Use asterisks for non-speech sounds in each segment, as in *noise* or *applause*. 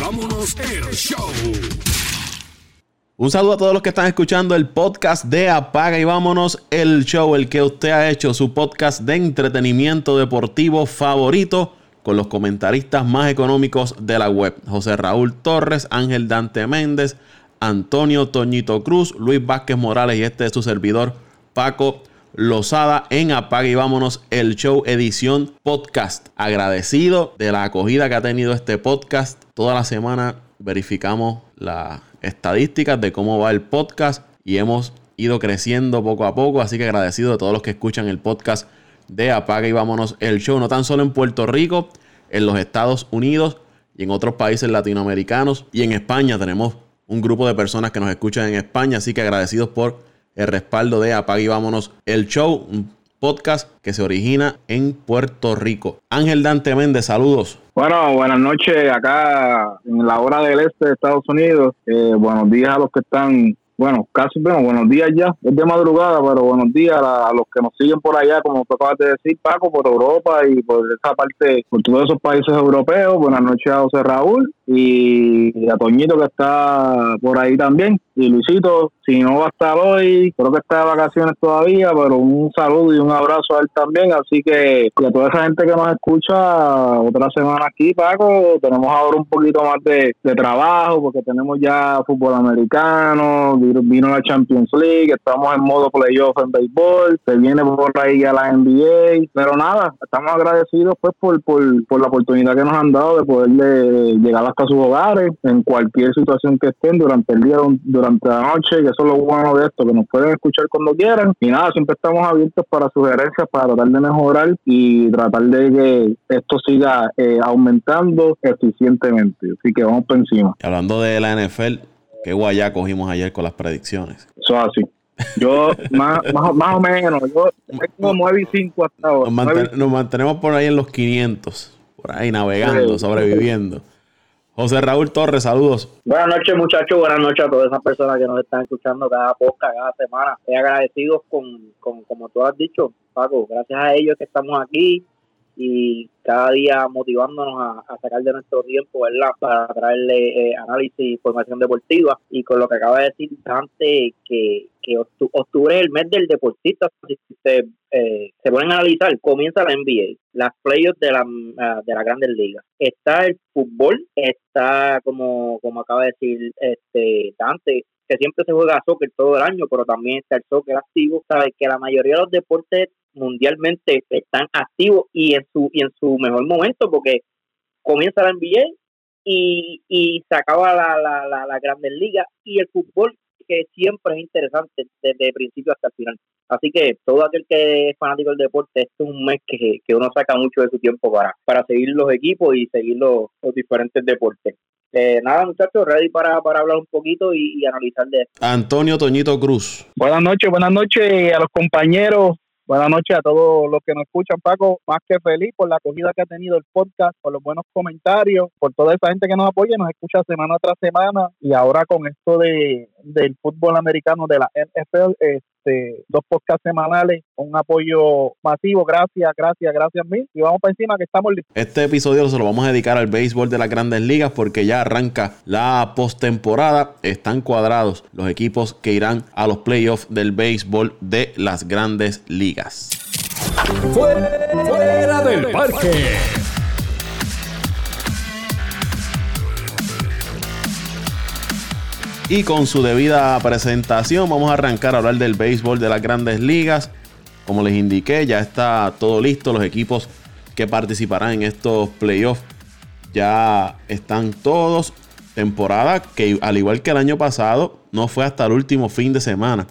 vámonos el show. Un saludo a todos los que están escuchando el podcast de Apaga y vámonos el show, el que usted ha hecho, su podcast de entretenimiento deportivo favorito con los comentaristas más económicos de la web. José Raúl Torres, Ángel Dante Méndez, Antonio Toñito Cruz, Luis Vázquez Morales y este es su servidor Paco Lozada en Apaga y vámonos el show edición podcast. Agradecido de la acogida que ha tenido este podcast. Toda la semana verificamos las estadísticas de cómo va el podcast y hemos ido creciendo poco a poco. Así que agradecido de todos los que escuchan el podcast de Apaga y vámonos el show. No tan solo en Puerto Rico, en los Estados Unidos y en otros países latinoamericanos y en España tenemos un grupo de personas que nos escuchan en España. Así que agradecidos por el respaldo de Apague y Vámonos el Show, un podcast que se origina en Puerto Rico. Ángel Dante Méndez, saludos. Bueno, buenas noches acá en la hora del este de Estados Unidos. Eh, buenos días a los que están bueno, casi, bueno, buenos días ya, es de madrugada, pero buenos días a, los que nos siguen por allá, como tú acabas de decir, Paco, por Europa y por esa parte, por todos esos países europeos. Buenas noches a José Raúl y a Toñito que está por ahí también. Y Luisito, si no va a estar hoy, creo que está de vacaciones todavía, pero un saludo y un abrazo a él también. Así que a toda esa gente que nos escucha otra semana aquí, Paco, tenemos ahora un poquito más de, de trabajo porque tenemos ya fútbol americano, vino la Champions League, estamos en modo playoff en béisbol, se viene por ahí ya la NBA, pero nada, estamos agradecidos pues por, por, por la oportunidad que nos han dado de poder llegar hasta sus hogares en cualquier situación que estén durante el día, durante la noche, y eso es lo bueno de esto, que nos pueden escuchar cuando quieran, y nada, siempre estamos abiertos para sugerencias, para tratar de mejorar y tratar de que esto siga eh, aumentando eficientemente, así que vamos por encima. Hablando de la NFL, Qué guayá cogimos ayer con las predicciones. Eso así. Yo, *laughs* más, más, o menos, yo como 9 y 5 hasta ahora. Nos, mantenemos por ahí en los 500, por ahí navegando, sobreviviendo. José Raúl Torres, saludos. Buenas noches, muchachos. Buenas noches a todas esas personas que nos están escuchando cada podcast, cada semana. He agradecidos con, con, como tú has dicho, Paco, gracias a ellos que estamos aquí y cada día motivándonos a, sacar de nuestro tiempo, ¿verdad? Para traerle eh, análisis y información deportiva. Y con lo que acaba de decir antes, que, que octubre es el mes del deportista, se, eh, se pueden analizar, comienza la NBA, las playoffs de la, ah, de la grandes ligas. Está el fútbol, está, como, como acaba de decir este Dante, que siempre se juega soccer todo el año, pero también está el soccer activo. Sabes que la mayoría de los deportes mundialmente están activos y en su y en su mejor momento porque comienza la NBA y, y se acaba la, la, la, la Grandes Ligas y el fútbol que siempre es interesante desde el principio hasta el final. Así que todo aquel que es fanático del deporte, este es un mes que, que uno saca mucho de su tiempo para, para seguir los equipos y seguir los, los diferentes deportes. Eh, nada, muchachos, ready para, para hablar un poquito y, y analizar de esto. Antonio Toñito Cruz. Buenas noches, buenas noches a los compañeros Buenas noches a todos los que nos escuchan, Paco. Más que feliz por la acogida que ha tenido el podcast, por los buenos comentarios, por toda esa gente que nos apoya nos escucha semana tras semana. Y ahora con esto de, del fútbol americano de la NFL, este, dos podcasts semanales, un apoyo masivo. Gracias, gracias, gracias mil. Y vamos para encima que estamos listos. Este episodio se lo vamos a dedicar al béisbol de las grandes ligas porque ya arranca la postemporada. Están cuadrados los equipos que irán a los playoffs del béisbol de las grandes ligas. Fuera del parque. Y con su debida presentación vamos a arrancar a hablar del béisbol de las grandes ligas. Como les indiqué, ya está todo listo. Los equipos que participarán en estos playoffs ya están todos. Temporada que al igual que el año pasado, no fue hasta el último fin de semana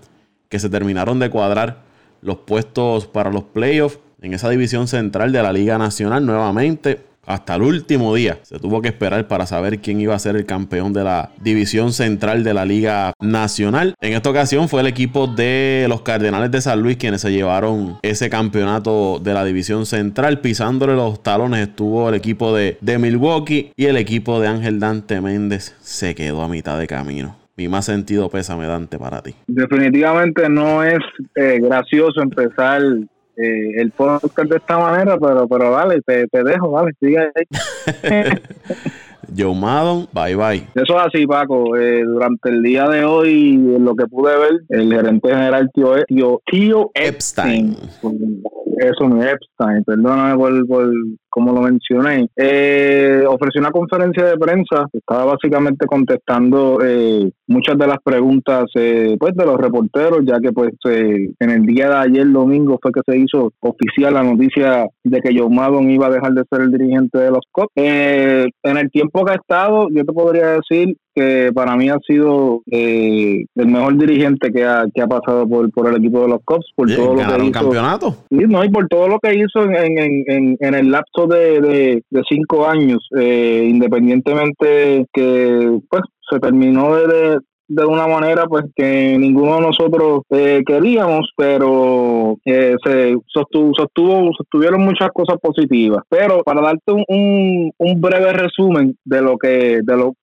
que se terminaron de cuadrar los puestos para los playoffs en esa división central de la Liga Nacional nuevamente hasta el último día se tuvo que esperar para saber quién iba a ser el campeón de la división central de la Liga Nacional. En esta ocasión fue el equipo de los Cardenales de San Luis quienes se llevaron ese campeonato de la división central. Pisándole los talones estuvo el equipo de, Milwaukee y el equipo de Ángel Dante Méndez se quedó a mitad de camino. Mi más sentido pésame, Dante, para ti. Definitivamente no es eh, gracioso empezar eh, el podcast de esta manera, pero pero vale, te, te dejo, vale, sigue ahí. *laughs* Joe Maddon, bye bye. Eso es así, Paco. Eh, durante el día de hoy, lo que pude ver, el gerente general Tío, tío, tío Epstein. Eso, mi Epstein, perdóname por, por como lo mencioné, eh, ofreció una conferencia de prensa, estaba básicamente contestando eh, muchas de las preguntas eh, pues de los reporteros, ya que pues eh, en el día de ayer, domingo, fue que se hizo oficial la noticia de que Joe Maddon iba a dejar de ser el dirigente de los Cubs. en el tiempo que ha estado, yo te podría decir que para mí ha sido eh, el mejor dirigente que ha, que ha pasado por, por el equipo de los Cubs, por todo lo que hizo. campeonato? Sí, no, y por todo lo que hizo en, en, en, en el lapso de, de, de cinco años, eh, independientemente que pues se terminó de, de una manera pues que ninguno de nosotros eh, queríamos, pero eh, se sostuvo, sostuvo, sostuvieron muchas cosas positivas. Pero para darte un, un, un breve resumen de lo que de lo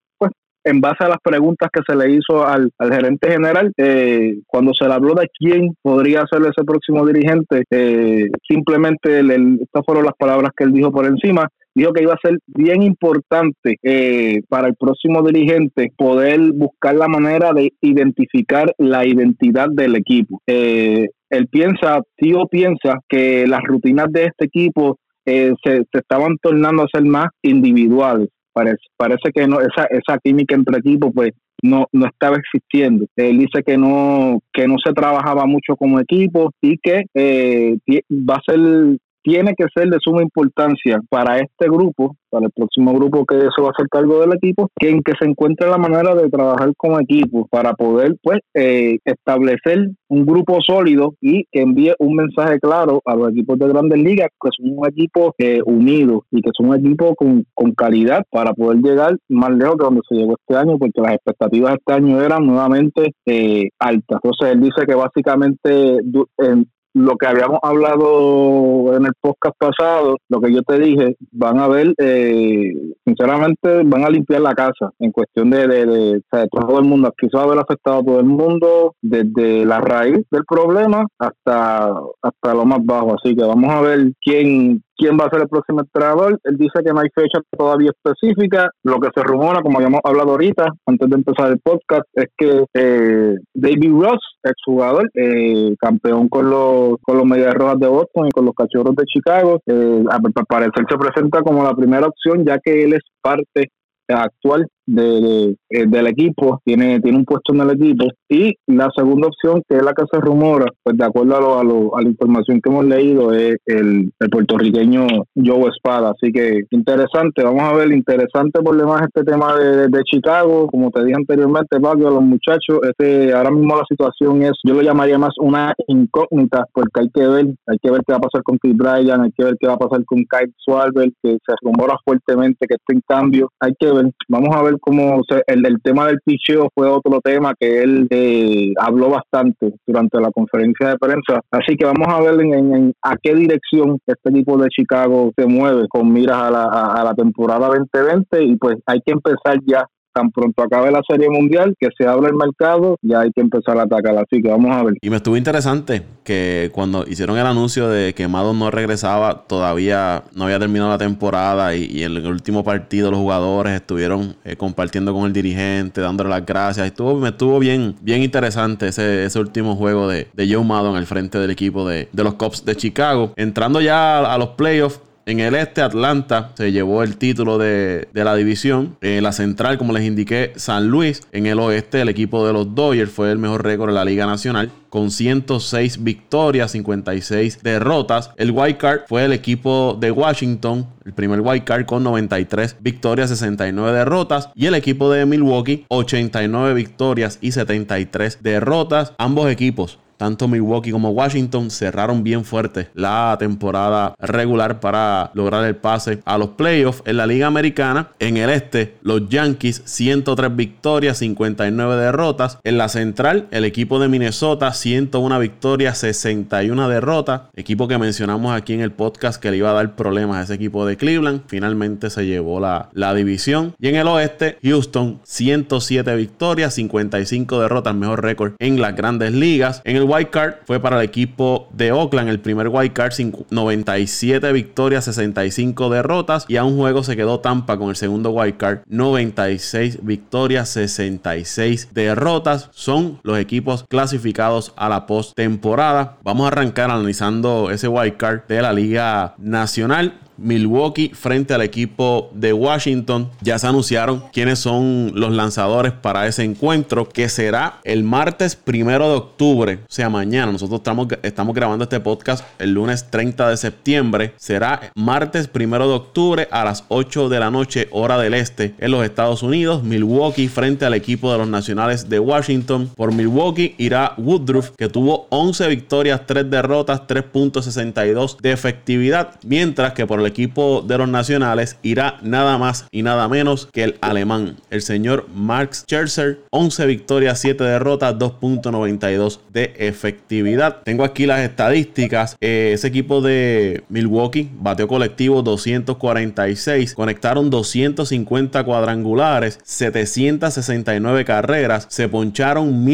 en base a las preguntas que se le hizo al, gerente general, eh, cuando se le habló de quién podría ser ese próximo dirigente, eh, simplemente estas fueron las palabras que él dijo por encima. Dijo que iba a ser bien importante eh, para el próximo dirigente poder buscar la manera de identificar la identidad del equipo. él piensa, tío piensa que las rutinas de este equipo se, se, estaban tornando a ser más individuales. Parece, parece que no esa, esa química entre equipos pues no, no estaba existiendo. Él dice que no, que no se trabajaba mucho como equipo y que eh, va a ser tiene que ser de suma importancia para este grupo, para el próximo grupo que se va a hacer cargo del equipo, que en que se encuentre la manera de trabajar como equipo para poder pues eh, establecer un grupo sólido y que envíe un mensaje claro a los equipos de grandes ligas que son un equipo eh, unido y que son un equipo con, con calidad para poder llegar más lejos que donde se llegó este año porque las expectativas este año eran nuevamente eh, altas. Entonces él dice que básicamente en, lo que habíamos hablado en el podcast pasado, lo que yo te dije, van a ver, eh, sinceramente, van a limpiar la casa en cuestión de, de, todo el mundo. Aquí se va a ver afectado a todo el mundo, desde la raíz del problema hasta, hasta lo más bajo. Así que vamos a ver quién, quién va a ser el próximo entrenador. Él dice que no hay fecha todavía específica. Lo que se rumora, como habíamos hablado ahorita, antes de empezar el podcast, es que eh, David Ross, exjugador, eh, campeón con los, con los Medias Rojas de Boston y con los Cachorros de Chicago, eh, al parecer se presenta como la primera opción, ya que él es parte actual de, eh, del equipo, tiene, tiene un puesto en el equipo. Y la segunda opción, que es la que se rumora, pues de acuerdo a, lo, a, lo, a la información que hemos leído, es el, el, puertorriqueño Joe Espada. Así que interesante, vamos a ver, interesante por demás este tema de, de, Chicago. Como te dije anteriormente, Pablo, a los muchachos, este ahora mismo la situación es, yo lo llamaría más una incógnita, porque hay que ver, hay que ver qué va a pasar con Chris Bryan, hay que ver qué va a pasar con Kyle Schwarber, que se rumora fuertemente que está en cambio. Hay que ver, vamos a ver como el, el tema del picheo fue otro tema que él eh, habló bastante durante la conferencia de prensa. Así que vamos a ver en, a qué dirección este equipo de Chicago se mueve con miras a la, a la temporada 2020 y pues hay que empezar ya tan pronto acabe la Serie Mundial, que se abra el mercado, ya hay que empezar a atacar. Así que vamos a ver. Y me estuvo interesante que cuando hicieron el anuncio de que Mado no regresaba, todavía no había terminado la temporada y, en el último partido los jugadores estuvieron eh, compartiendo con el dirigente, dándole las gracias. Estuvo, me estuvo bien, bien interesante ese, ese último juego de, de Joe Maddon al frente del equipo de, de los Cubs de Chicago. Entrando ya a los playoffs, en el este, Atlanta se llevó el título de, la división. En la central, como les indiqué, San Luis. En el oeste, el equipo de los Dodgers fue el mejor récord de la Liga Nacional con 106 victorias, 56 derrotas. El wild card fue el equipo de Washington, el primer wild card con 93 victorias, 69 derrotas. Y el equipo de Milwaukee, 89 victorias y 73 derrotas. Ambos equipos tanto Milwaukee como Washington cerraron bien fuerte la temporada regular para lograr el pase a los playoffs en la Liga Americana. En el este, los Yankees 103 victorias, 59 derrotas. En la central, el equipo de Minnesota 101 victorias, 61 derrotas. Equipo que mencionamos aquí en el podcast que le iba a dar problemas a ese equipo de Cleveland. Finalmente se llevó la, la división. Y en el oeste, Houston 107 victorias, 55 derrotas, mejor récord en las grandes ligas. En el wild card fue para el equipo de Oakland. El primer wild card, 97 victorias, 65 derrotas. Y a un juego se quedó Tampa con el segundo wild card, 96 victorias, 66 derrotas. Son los equipos clasificados a la postemporada. Vamos a arrancar analizando ese wild card de la Liga Nacional. Milwaukee frente al equipo de Washington. Ya se anunciaron quiénes son los lanzadores para ese encuentro que será el martes primero de octubre, o sea, mañana. Nosotros estamos, grabando este podcast el lunes 30 de septiembre. Será martes primero de octubre a las 8 de la noche, hora del este, en los Estados Unidos. Milwaukee frente al equipo de los Nacionales de Washington. Por Milwaukee irá Woodruff, que tuvo 11 victorias, 3 derrotas, 3.62 de efectividad, mientras que por el equipo de los nacionales irá nada más y nada menos que el alemán, el señor Max Scherzer. 11 victorias, 7 derrotas, 2.92 de efectividad. Tengo aquí las estadísticas. Eh, ese equipo de Milwaukee bateo colectivo 246. Conectaron 250 cuadrangulares, 769 carreras. Se poncharon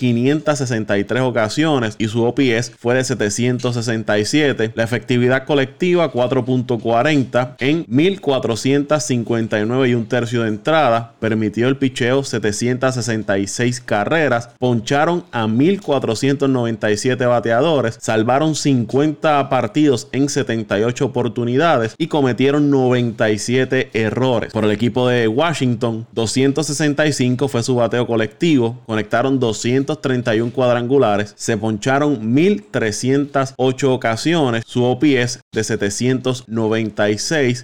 1563 ocasiones y su OPS fue de 767. La efectividad colectiva 4.4 40 en 1459 y un tercio de entrada. Permitió el picheo 766 carreras. Poncharon a 1497 bateadores. Salvaron 50 partidos en 78 oportunidades y cometieron 97 errores. Por el equipo de Washington, 265 fue su bateo colectivo. Conectaron 231 cuadrangulares. Se poncharon 1308 ocasiones. Su OPS de 790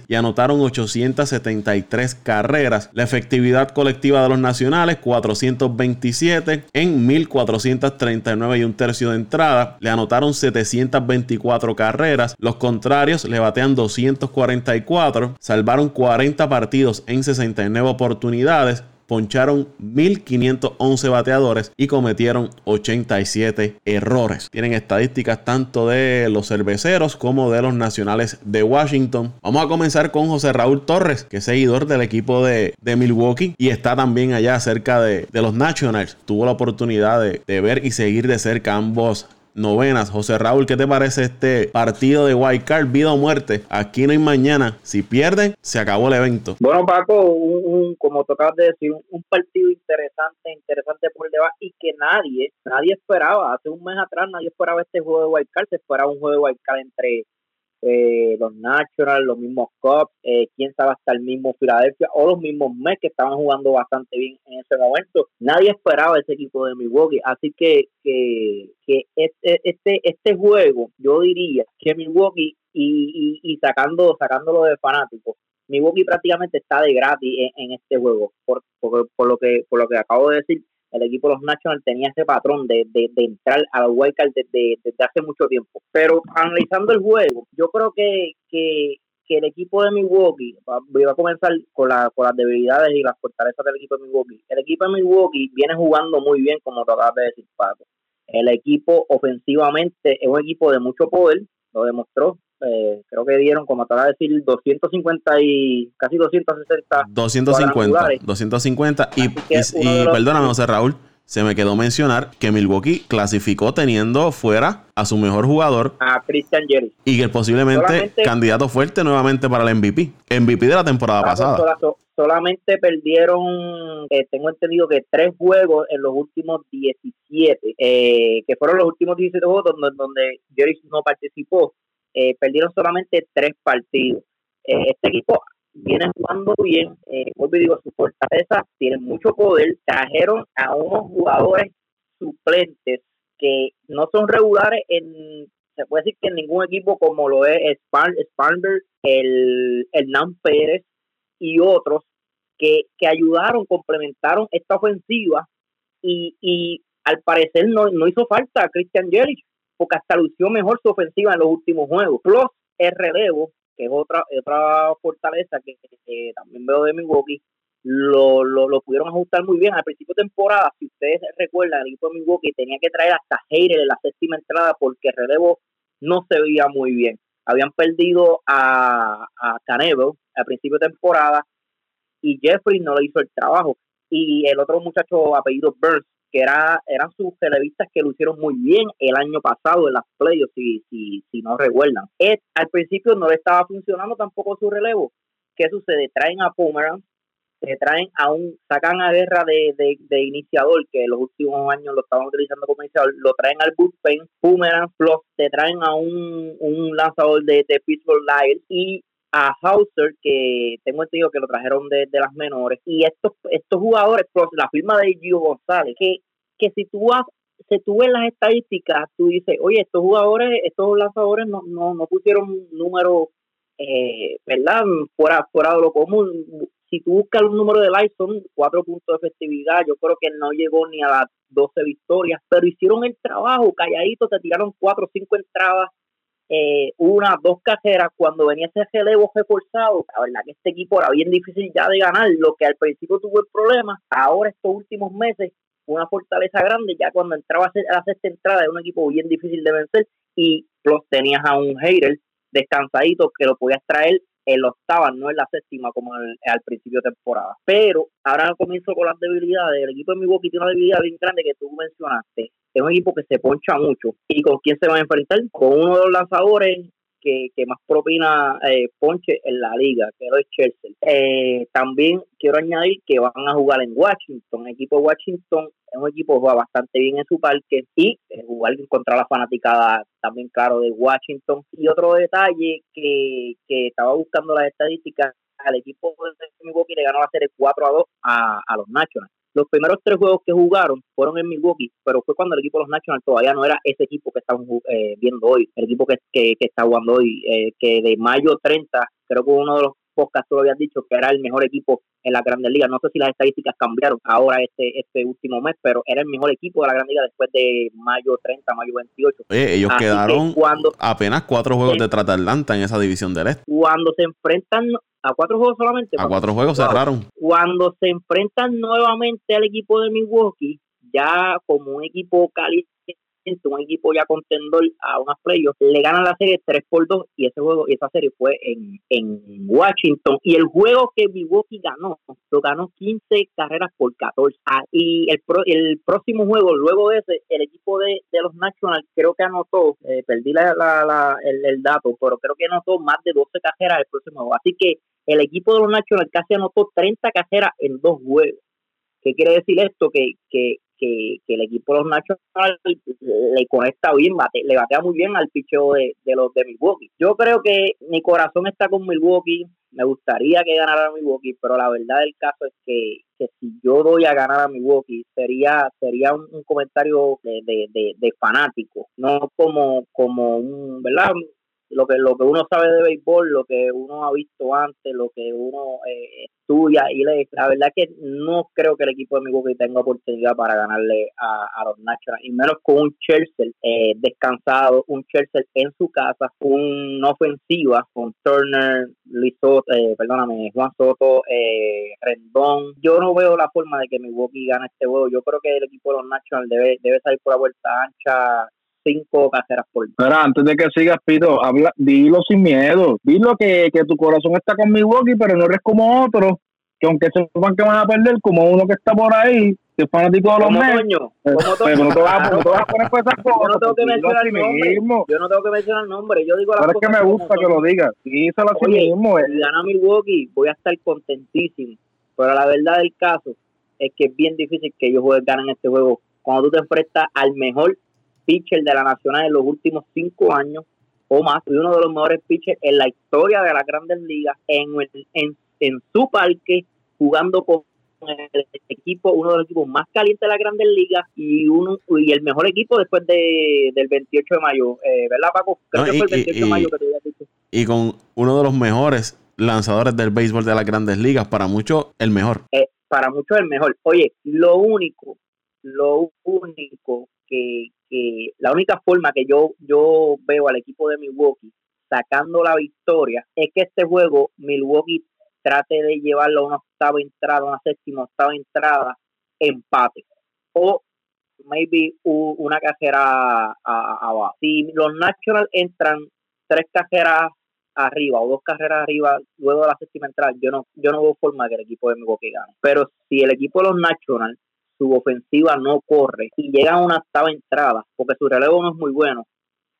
y anotaron 873 carreras. La efectividad colectiva de los nacionales 427 en 1439 y un tercio de entrada. Le anotaron 724 carreras. Los contrarios le batean 244. Salvaron 40 partidos en 69 oportunidades poncharon 1.511 bateadores y cometieron 87 errores. Tienen estadísticas tanto de los cerveceros como de los nacionales de Washington. Vamos a comenzar con José Raúl Torres, que es seguidor del equipo de, Milwaukee y está también allá cerca de, los Nationals. Tuvo la oportunidad de, de ver y seguir de cerca ambos novenas. José Raúl, ¿qué te parece este partido de Wild vida o muerte? Aquí no hay mañana. Si pierden, se acabó el evento. Bueno, Paco, un, como tocabas de decir, un, partido interesante, interesante por debajo y que nadie, nadie esperaba. Hace un mes atrás nadie esperaba este juego de Wild se esperaba un juego de Wild entre eh, los Nationals, los mismos Cubs, eh, quién sabe hasta el mismo Philadelphia o los mismos Mets que estaban jugando bastante bien en ese momento. Nadie esperaba ese equipo de Milwaukee, así que, que, que este, este, este juego, yo diría que Milwaukee y, y, sacando, sacándolo de fanáticos, Milwaukee prácticamente está de gratis en, este juego, por, por, lo que, por lo que acabo de decir el equipo de los Nationals tenía ese patrón de, de, entrar a la wildcard desde, desde hace mucho tiempo. Pero analizando el juego, yo creo que, que, el equipo de Milwaukee, voy a comenzar con, la, con las debilidades y las fortalezas del equipo de Milwaukee. El equipo de Milwaukee viene jugando muy bien, como te acabas de decir, Paco. El equipo ofensivamente es un equipo de mucho poder, lo demostró eh, creo que dieron, como acaba de decir, 250 y casi 260. 250, 250. Y, y, perdóname, José Raúl, se me quedó mencionar que Milwaukee clasificó teniendo fuera a su mejor jugador, a Christian Jerry. Y que posiblemente candidato fuerte nuevamente para el MVP. MVP de la temporada pasada. solamente perdieron, eh, tengo entendido que tres juegos en los últimos 17, eh, que fueron los últimos 17 juegos donde, donde Jerry no participó eh, perdieron solamente tres partidos. Eh, este equipo viene jugando bien, eh, vuelvo digo, su fortaleza tiene mucho poder, trajeron a unos jugadores suplentes que no son regulares en, se puede decir que en ningún equipo como lo es Sparnberg, el Hernán Pérez y otros que, que ayudaron, complementaron esta ofensiva y, y al parecer no, no hizo falta a Christian Jerry porque hasta lució mejor su ofensiva en los últimos juegos. Plus el relevo, que es otra, otra fortaleza que, también veo de Milwaukee, lo, lo, pudieron ajustar muy bien. Al principio de temporada, si ustedes recuerdan, el equipo de Milwaukee tenía que traer hasta Heider en la séptima entrada porque el relevo no se veía muy bien. Habían perdido a, a al principio de temporada y Jeffrey no le hizo el trabajo. Y el otro muchacho apellido Burns que era, eran sus televistas que lo hicieron muy bien el año pasado en las playoffs, si, si, no recuerdan. al principio no le estaba funcionando tampoco su relevo. ¿Qué sucede? Traen a Pomeranz, se traen a un, sacan a guerra de, de, iniciador, que los últimos años lo estaban utilizando como iniciador, lo traen al bullpen, Boomerang te traen a un, un lanzador de, de Pittsburgh Lions y a Hauser, que tengo entendido que lo trajeron de, de las menores, y estos, estos jugadores, plus la firma de Gio González, que, que si tú vas si tú ves las estadísticas, tú dices, oye, estos jugadores, estos lanzadores no, no, no pusieron números, eh, ¿verdad? Fuera, fuera de lo común si tú buscas un número de likes, son cuatro puntos de efectividad. Yo creo que no llegó ni a las 12 victorias, pero hicieron el trabajo, calladitos, se tiraron cuatro o cinco entradas, eh, una, dos cajeras. Cuando venía ese relevo reforzado, la verdad que este equipo era bien difícil ya de ganar. Lo que al principio tuvo el problema, ahora estos últimos meses, una fortaleza grande. Ya cuando entraba a la sexta entrada, era un equipo bien difícil de vencer. Y los tenías a un hater descansadito que lo podías traer en la octava, no en la séptima como al, principio de temporada. Pero ahora comienzo con las debilidades. El equipo de Milwaukee tiene una debilidad bien grande que tú mencionaste. Es un equipo que se poncha mucho. ¿Y con quién se va a enfrentar? Con uno de los lanzadores que, más propina eh, ponche en la liga, que es Chelsea. Eh, también quiero añadir que van a jugar en Washington. El equipo de Washington es un equipo que juega bastante bien en su parque y eh, jugar contra la fanaticada también, claro, de Washington. Y otro detalle que, que estaba buscando las estadísticas, al equipo de Milwaukee le ganó la serie 4 a 2 a, a los Nationals. Los primeros tres juegos que jugaron fueron en Milwaukee, pero fue cuando el equipo de los Nationals todavía no era ese equipo que estamos eh, viendo hoy, el equipo que, que, está jugando hoy, eh, que de mayo 30, creo que uno de los podcasts tú lo habías dicho que era el mejor equipo en la Grandes Ligas. No sé si las estadísticas cambiaron ahora este este último mes, pero era el mejor equipo de la Gran Liga después de mayo 30, mayo 28. ellos quedaron cuando, apenas cuatro juegos de Trata Atlanta en esa división del Este. Cuando se enfrentan a cuatro juegos solamente. A cuatro juegos cerraron. Cuando se enfrentan nuevamente al equipo de Milwaukee, ya como un equipo caliente un equipo ya contendor a unas playoffs, le ganan la serie 3 por 2 y ese juego y esa serie fue en, en Washington y el juego que Milwaukee ganó, lo ganó 15 carreras por 14 ah, y el, el próximo juego, luego de ese, el equipo de, los Nationals creo que anotó, eh, perdí la, la, el, el, dato, pero creo que anotó más de 12 carreras el próximo juego, así que el equipo de los Nationals casi anotó 30 carreras en dos juegos. ¿Qué quiere decir esto? Que, que, que, el equipo de los Nationals le conecta bien, le batea muy bien al picheo de, los de Milwaukee. Yo creo que mi corazón está con Milwaukee, me gustaría que ganara Milwaukee, pero la verdad del caso es que, si yo doy a ganar a Milwaukee sería sería un, comentario de, de, de, fanático, no como, como un, ¿verdad? Lo que lo que uno sabe de béisbol, lo que uno ha visto antes, lo que uno eh, estudia y lee. La verdad que no creo que el equipo de Milwaukee tenga oportunidad para ganarle a, los Nationals, y menos con un Chelsea eh, descansado, un Chelsea en su casa, una ofensiva con Turner, Lizoto, eh, perdóname, Juan Soto, eh, Rendón. Yo no veo la forma de que Milwaukee gane este juego. Yo creo que el equipo de los Nationals debe, debe salir por la vuelta ancha cinco cajeras por Pero antes de que sigas, Pito, habla, dilo sin miedo. Dilo que, que tu corazón está con Milwaukee, pero no eres como otro, que aunque sepan que van a perder, como uno que está por ahí, que es fanático de los medios. Pero no te vas, a poner por esas *laughs* cosas. Yo no tengo que mencionar el nombre. Yo no tengo que mencionar el nombre. Yo digo la Pero es que me gusta que lo digas. Díselo así mismo. Si gana Milwaukee, voy a estar contentísimo. Pero la verdad del caso es que es bien difícil que ellos ganen este juego. Cuando tú te enfrentas al mejor pitcher de la Nacional en los últimos cinco años o más, y uno de los mejores pitchers en la historia de las grandes ligas, en, en, en su parque, jugando con el equipo, uno de los equipos más calientes de las grandes ligas y uno y el mejor equipo después de, del 28 de mayo, eh, ¿verdad Paco? Creo que fue el 28 de mayo que te había dicho. Y con uno de los mejores lanzadores del béisbol de las grandes ligas, para muchos el mejor. Eh, para muchos el mejor. Oye, lo único, lo único que, la única forma que yo, yo veo al equipo de Milwaukee sacando la victoria es que este juego Milwaukee trate de llevarlo a una octava entrada, una séptima octava entrada, empate. O maybe una cajera abajo. Si los Nationals entran tres cajeras arriba o dos carreras arriba luego de la séptima entrada, yo no, yo no veo forma que el equipo de Milwaukee gane. Pero si el equipo de los Nationals su ofensiva no corre y llega a una octava entrada, porque su relevo no es muy bueno,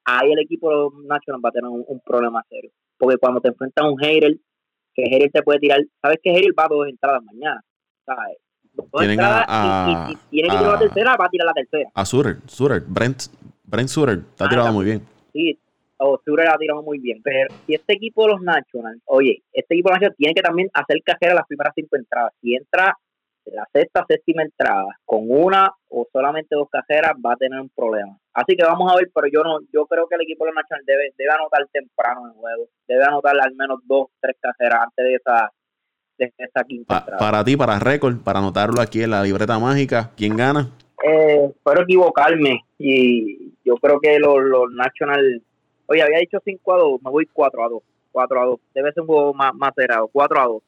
ahí el equipo de los Nationals va a tener un, problema serio. Porque cuando te enfrentas a un hater, que hater te puede tirar, ¿sabes que hater va a dos entradas mañana? ¿Sabes? Tienen a, y, tiene que tirar la tercera, va a tirar la tercera. A Suter, Suter, Brent, Brent Suter, está ah, tirado muy bien. Sí, o Suter ha tirado muy bien. Pero si este equipo de los Nationals, oye, este equipo de los Nationals tiene que también hacer cajera las primeras cinco entradas. Si entra la sexta, séptima entrada con una o solamente dos cajeras va a tener un problema. Así que vamos a ver, pero yo no, yo creo que el equipo de los Nationals debe, debe anotar temprano en el juego, debe anotar al menos dos, tres cajeras antes de esa, de esa quinta entrada. Para ti, para récord, para anotarlo aquí en la libreta mágica, ¿quién gana? Eh, espero equivocarme y yo creo que los, los Nationals, oye, había dicho 5 a 2, me voy 4 a 2, 4 a 2, debe ser un juego más, más cerrado, 4 a 2.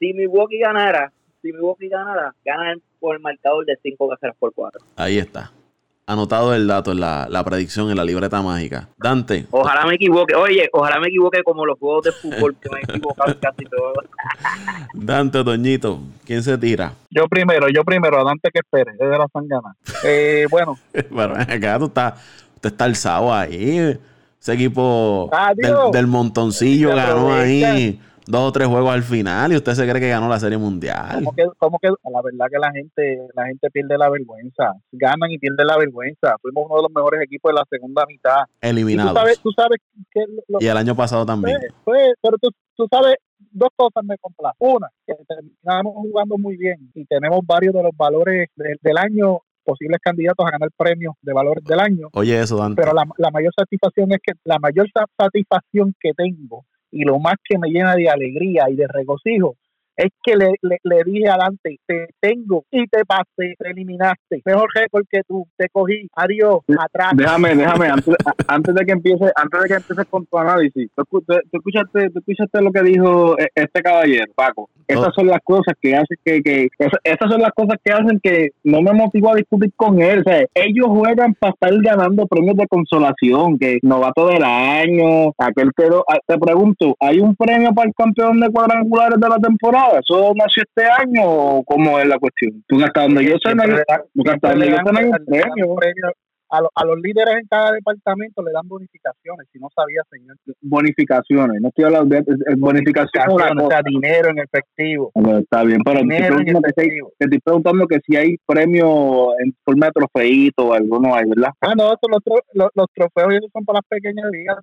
Si Milwaukee ganara, si Milwaukee ganara, ganan por el marcador de 5 cajeras por 4. Ahí está. Anotado el dato en la, la, predicción en la libreta mágica. Dante. Ojalá me equivoque. Oye, ojalá me equivoque como los juegos de fútbol que me he equivocado casi todo. *laughs* Dante, Toñito, ¿quién se tira? Yo primero, yo primero, Dante que espere, es de la sangana. Eh, bueno. *laughs* bueno, acá tú estás, usted está alzado ahí. Ese equipo del, del, montoncillo ganó ahí dos o tres juegos al final y usted se cree que ganó la Serie Mundial. ¿Cómo que, cómo que la verdad que la gente la gente pierde la vergüenza? Ganan y pierden la vergüenza. Fuimos uno de los mejores equipos de la segunda mitad. Eliminados. Y tú sabes, que y el año pasado también. Pues, pues, pero tú, tú sabes, dos cosas me complacen. Una, que terminamos jugando muy bien y tenemos varios de los valores del año posibles candidatos a ganar premios de valores del año. Oye, eso, Dante. Pero la, la mayor satisfacción es que la mayor satisfacción que tengo y lo más que me llena de alegría y de regocijo es que le, le, dije adelante, te tengo y te pasé, te eliminaste. Mejor récord que tú, te cogí, adiós, atrás. Déjame, déjame, *laughs* antes, antes, de que empiece, antes de que empieces con tu análisis, tú, escuchaste, tú escuchaste lo que dijo e, este caballero, Paco. Estas son las cosas que hacen que, que estas son las cosas que hacen que no me motivo a discutir con él. O sea, ellos juegan para estar ganando premios de consolación, que novato del año, aquel quedó. Ah, te pregunto, ¿hay un premio para el campeón de cuadrangulares de la temporada? ¿Eso nació este año o cómo es la cuestión? Porque hasta donde yo sé, no hay, hasta donde yo sé, no hay un premio a, a, los líderes en cada departamento le dan bonificaciones, si no sabía, señor. Bonificaciones, no estoy hablando de, bonificaciones, o sea, dinero en efectivo. está bien, pero te, estoy preguntando que si hay premio en forma de trofeito o alguno hay, ¿verdad? Ah, no, los, los, los trofeos esos son para las pequeñas ligas,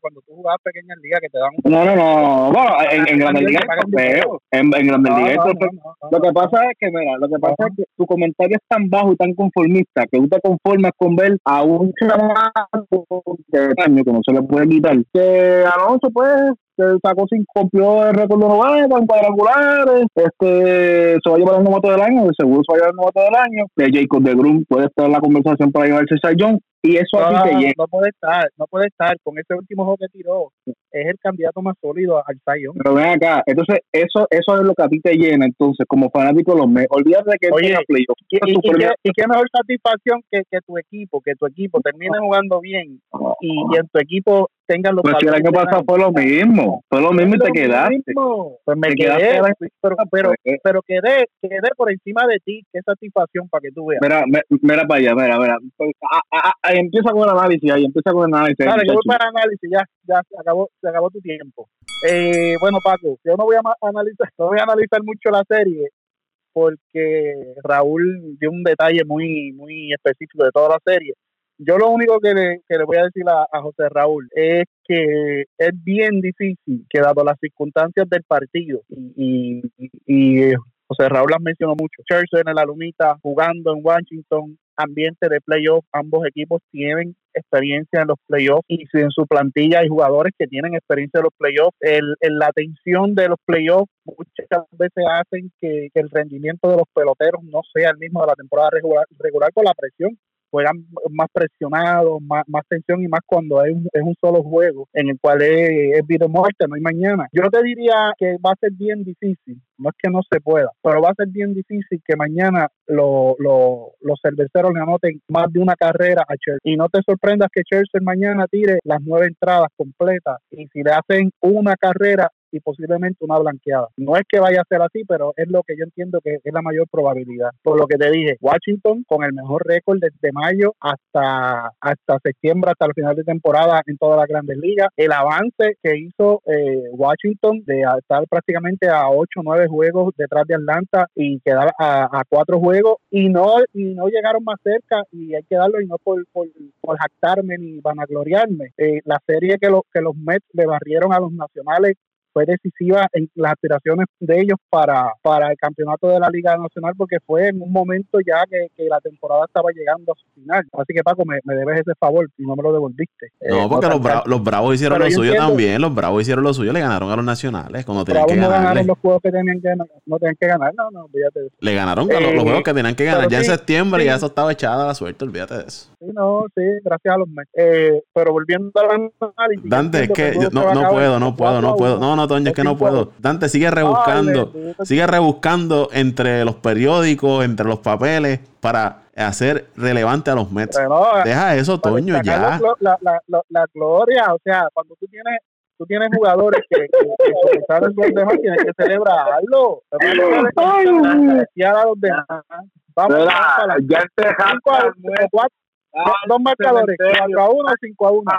cuando tú jugabas pequeñas ligas que te dan un... No, no, no, bueno, en, en Grandes Ligas en, en Grandes Ligas lo que pasa es que, mira, lo que pasa es que tu comentario es tan bajo y tan conformista que tú te conformas con ver a un chamaco de año que no se le puede quitar. Que Alonso, pues, que sacó sin cumplió el récord de novato en cuadrangulares, este se va a llevar el novato del año, seguro se va a llevar el novato del año, que Jacob de Grum puede estar en la conversación para llevarse a John, y eso no, a No puede estar, no puede estar. Con ese último juego que tiró, es el candidato más sólido al Zion. Pero ven acá, entonces eso eso es lo que a ti te llena, entonces, como fanático de los Mets. Olvídate que Oye, y, y, qué, mejor satisfacción que, que tu equipo, que tu equipo termine jugando bien y, y en tu equipo tengan los Pues si el año pasado fue lo mismo, fue lo mismo y te quedaste. Pues me quedé, pero, pero, pero, quedé, quedé por encima de ti, qué satisfacción para que tú veas. Mira, mira para allá, mira, mira. Ahí empieza con el análisis, ahí empieza con el análisis. Claro, yo voy para el análisis, ya, ya se acabó, se acabó tu tiempo. Eh, bueno, Paco, yo no voy a analizar, *laughs* no voy a analizar mucho la serie porque Raúl dio un detalle muy, muy específico de toda la serie yo lo único que le, que le voy a decir a, José Raúl es que es bien difícil que dado las circunstancias del partido y, y, José Raúl las mencionó mucho, Chelsea en el Alumita, jugando en Washington, ambiente de playoff, ambos equipos tienen experiencia en los playoffs y si en su plantilla hay jugadores que tienen experiencia en los playoffs, el, la tensión de los playoffs muchas veces hacen que, el rendimiento de los peloteros no sea el mismo de la temporada regular con la presión juegan más presionados, más, más tensión y más cuando es un, es un solo juego en el cual es, vida o muerte, no hay mañana. Yo te diría que va a ser bien difícil, no es que no se pueda, pero va a ser bien difícil que mañana los cerveceros le anoten más de una carrera a Chelsea. Y no te sorprendas que Chelsea mañana tire las nueve entradas completas y si le hacen una carrera y posiblemente una blanqueada. No es que vaya a ser así, pero es lo que yo entiendo que es la mayor probabilidad. Por lo que te dije, Washington con el mejor récord desde mayo hasta, hasta septiembre, hasta el final de temporada en todas las grandes ligas. El avance que hizo eh, Washington de estar prácticamente a 8 o 9 juegos detrás de Atlanta y quedar a, a 4 juegos y no, y no llegaron más cerca y hay que darlo y no por, por, por jactarme ni vanagloriarme. Eh, la serie que, lo, que los Mets le barrieron a los nacionales fue decisiva en las aspiraciones de ellos para, para el campeonato de la Liga Nacional porque fue en un momento ya que, que la temporada estaba llegando a su final. Así que Paco, me, me debes ese favor y no me lo devolviste. No, Eh, porque no los, Bra- los Bravos hicieron Pero lo yo suyo entiendo- también. Los Bravos hicieron lo suyo, le ganaron a los nacionales cuando tenían que no ganarle. ganaron los juegos que tenían que no tenían que ganar, no, no, olvídate de eso. Le ganaron a los, Eh, los juegos que tenían que ganar. pero Ya en septiembre sí. ya eso estaba echada la suerte, olvídate de eso. Sí, no, sí, gracias a los Mets. Eh, pero volviendo al análisis. Dante, es que yo- no, a no puedo, no puedo, no 4 a puedo. 1. No, no, Toño, es que no a puedo. Dante, sigue rebuscando. Sigue rebuscando entre los periódicos, entre los papeles, para hacer relevante a los Mets. Pero, Deja eso, Toño, ya. La, glo- la, la, la- la gloria, o sea, cuando tú tienes tú tienes jugadores que, que, los demás, tienes que celebrarlo. Y a los demás. Vamos, para la- ya este cinco a- cuatro- dos- dos marcadores, 4 a 1 5 a 1.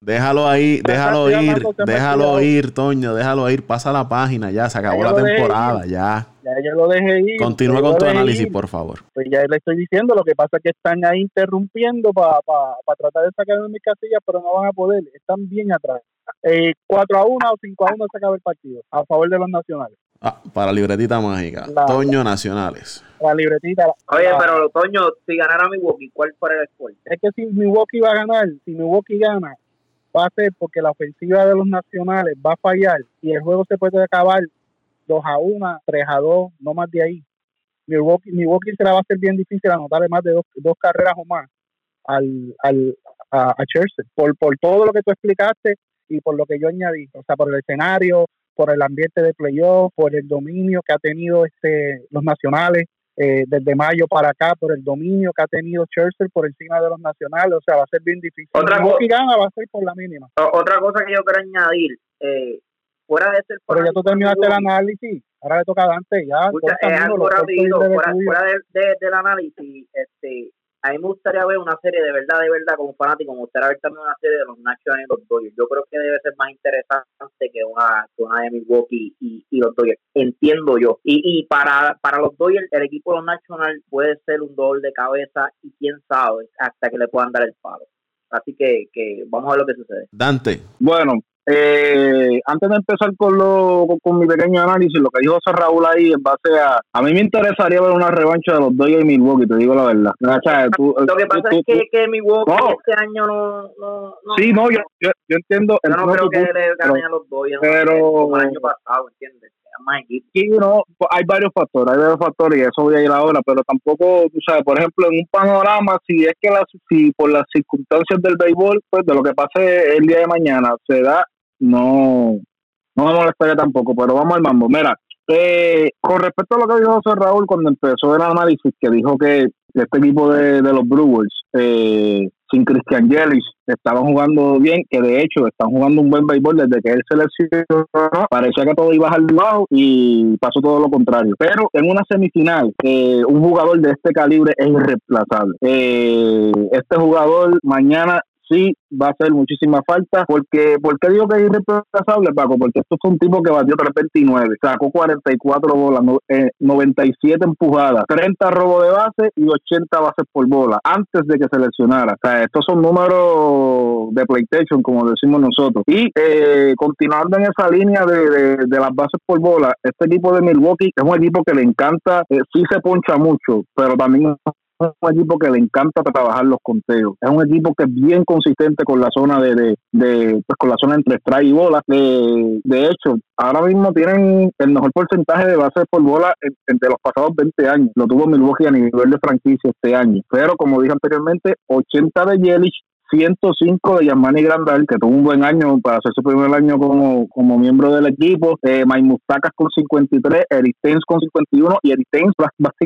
Déjalo ahí, déjalo ir, déjalo ir, Toño, déjalo ir. Pasa la página, ya, se acabó Ya la temporada, ya. Ya yo lo dejé ir. Continúa con tu análisis, ir. por favor. Pues ya le estoy diciendo, lo que pasa es que están ahí interrumpiendo para tratar de sacar de mis casillas, pero no van a poder, están bien atrás. Eh, 4 a 1 o 5 a 1 se acaba el partido, a favor de los nacionales. Ah, para libretita mágica. La- Toño Nacionales. La libretita. Oye, la- pero Toño, si ganara Milwaukee, ¿cuál fuera el score? Es que si Milwaukee va a ganar, si Milwaukee gana, va a ser porque la ofensiva de los nacionales va a fallar y el juego se puede acabar 2 a 1, 3 a 2, no más de ahí. Milwaukee, Milwaukee se la va a hacer bien difícil anotarle más de dos, dos carreras o más al, al, a, a Chelsea, por, por todo lo que tú explicaste y por lo que yo añadí, o sea, por el escenario, por el ambiente de playoff, por el dominio que ha tenido este los nacionales eh, desde mayo para acá, por el dominio que ha tenido Churchill por encima de los nacionales, o sea, va a ser bien difícil. Otra gana, va a ser por la mínima. Otra cosa que yo quiero añadir, eh, fuera de ser Pero ya tú terminaste el análisis, ahora le toca a Dante, ya. Es algo fuera, fuera de- del análisis, este, a mí me gustaría ver una serie de verdad, de verdad, como fanático, me gustaría ver también una serie de los Nationals y los Dodgers. Yo creo que debe ser más interesante que una, que una de Milwaukee y, y los Dodgers, entiendo yo. Y, y para, para los Dodgers, el equipo de los Nationals puede ser un dolor de cabeza y quién sabe hasta que le puedan dar el palo. Así que, que vamos a ver lo que sucede. Dante, Bueno, eh, antes de empezar con, lo, con, con mi pequeño análisis, lo que dijo José Raúl ahí en base a... A mí me interesaría ver una revancha de los Dodgers y Milwaukee, te digo la verdad. O sea, tú- Lo que tú- pasa tú- es que, que Milwaukee No. este año no... no, no Sí, no, yo, yo, yo entiendo... Yo no creo que le ganen a los Dodgers pero- como el año pasado, ¿entiendes? Sí, no, pues, hay varios factores, hay varios factores y eso voy a ir ahora, pero tampoco, tú sabes, por ejemplo, en un panorama, si es que las, si por las circunstancias del béisbol, pues de lo que pase el día de mañana se da, no, no me molestaría tampoco, pero vamos al mambo. Mira, eh, con respecto a lo que dijo José Raúl cuando empezó el análisis, que dijo que este equipo de, de los Brewers, eh, sin Christian Yelich, estaban jugando bien, que de hecho están jugando un buen béisbol desde que él se lesionó, parecía que todo iba al lado y pasó todo lo contrario. Pero en una semifinal, eh, un jugador de este calibre es irreemplazable. Eh, este jugador mañana sí va a hacer muchísima falta. Porque, ¿Por qué digo que es irreemplazable, Paco? Porque esto fue un tipo que batió 329, sacó 44 bolas, no- eh, 97 empujadas, 30 robos de base y 80 bases por bola antes de que se lesionara. O sea, estos son números de PlayStation, como decimos nosotros. Y eh, continuando en esa línea de, de- las bases por bola, este equipo de Milwaukee es un equipo que le encanta, eh, sí se poncha mucho, pero también es un equipo que le encanta trabajar los conteos. Es un equipo que es bien consistente con la zona de, de, de, pues con la zona entre strike y bola. Eh, de hecho, ahora mismo tienen el mejor porcentaje de bases por bola en- entre los pasados 20 años. Lo tuvo Milwaukee a nivel de franquicia este año. Pero como dije anteriormente, 80 de Yelich, 105 de Yamani Grandal, que tuvo un buen año para hacer su primer año como, como miembro del equipo. Eh, Mustacas con 53, Eric con 51 y Eric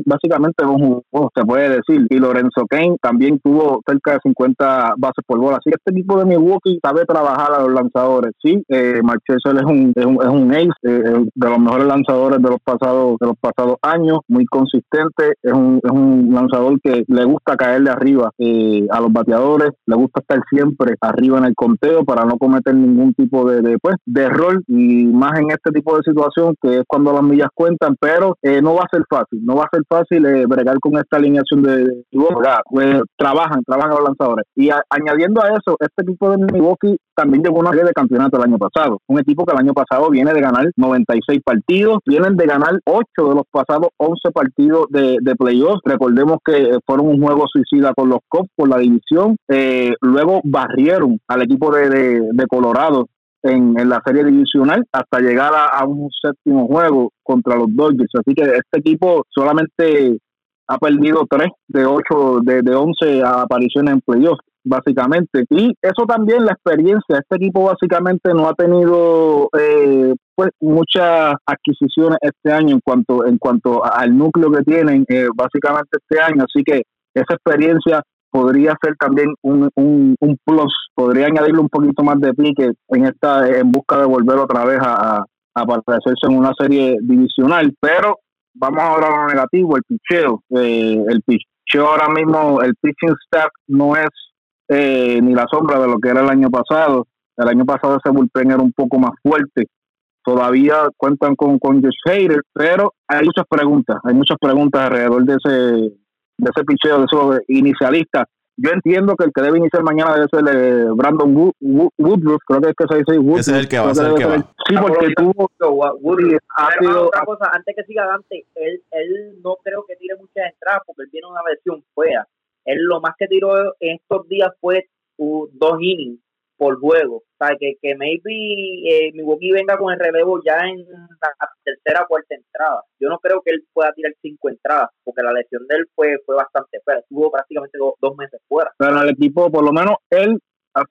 básicamente es un jugador, se puede decir. Y Lorenzo Kane también tuvo cerca de 50 bases por bola. Así que este equipo de Milwaukee sabe trabajar a los lanzadores. Sí, eh, es un, es un, es un ace, eh, de los mejores lanzadores de los pasados de los pasados años, muy consistente. Es un, es un lanzador que le gusta caerle arriba eh, a los bateadores, le gusta estar siempre arriba en el conteo para no cometer ningún tipo de, de, pues, de error y más en este tipo de situación que es cuando las millas cuentan, pero eh, no va a ser fácil, no va a ser fácil eh, bregar con esta alineación de pues, trabajan, trabajan los lanzadores. Y añadiendo a eso, este equipo de Milwaukee también llegó una serie de campeonato el año pasado. Un equipo que el año pasado viene de ganar 96 partidos, vienen de ganar 8 de los pasados 11 partidos de, de playoffs. Recordemos que fueron un juego suicida con los Cubs por la división. Eh, luego barrieron al equipo de, de, Colorado en, en, la serie divisional hasta llegar a, un séptimo juego contra los Dodgers. Así que este equipo solamente ha perdido 3 de 8 de, de 11 apariciones en playoffs básicamente. Y eso también, la experiencia, este equipo básicamente no ha tenido eh, pues muchas adquisiciones este año en cuanto en cuanto al núcleo que tienen eh, básicamente este año, así que esa experiencia podría ser también un, un, un, plus, podría añadirle un poquito más de pique en esta en busca de volver otra vez a, a aparecerse en una serie divisional, pero vamos ahora a lo negativo, el picheo, eh, el picheo ahora mismo, el pitching staff no es eh, ni la sombra de lo que era el año pasado. El año pasado ese bullpen era un poco más fuerte. Todavía cuentan con, con Josh Hader, pero hay muchas preguntas, hay muchas preguntas alrededor de ese, de ese picheo, de esos inicialistas. Yo entiendo que el que debe iniciar mañana debe ser eh, Brandon Woodruff, creo que es que se dice Woodruff. Ese es el que va, a ser el que va. Sí, porque ha sido... Otra cosa, antes que siga Dante, él, él no creo que tire muchas entradas porque él tiene una versión fuera. Él lo más que tiró en estos días fue dos innings por juego. O sea, que, que maybe eh, Milwaukee venga con el relevo ya en la tercera o cuarta entrada. Yo no creo que él pueda tirar cinco entradas, porque la lesión de él fue, fue bastante fuera. Estuvo prácticamente dos, meses fuera. Pero el equipo, por lo menos, él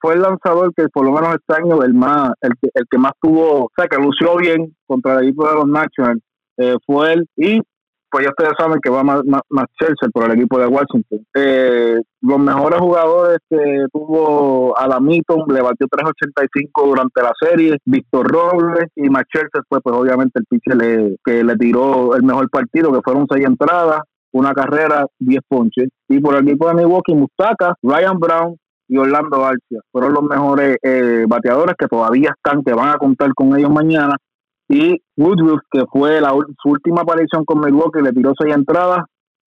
fue el lanzador que por lo menos este año el más el que, el que más tuvo, o sea, que lució bien contra el equipo de los Nationals eh, fue él y pues ya ustedes saben que va más, más, Chelsea por el equipo de Washington. Eh, los mejores jugadores que tuvo Adamito le batió 3.85 durante la serie, Víctor Robles y más Chelsea fue pues obviamente el pitcher le, que le tiró el mejor partido, que fueron seis entradas, una carrera, 10 ponches. Y por el equipo de Milwaukee, Mustaka, Ryan Brown, y Orlando Garcia fueron los mejores eh, bateadores que todavía están, que van a contar con ellos mañana y Woodruff, que fue la, su última aparición con Milwaukee, le tiró seis entradas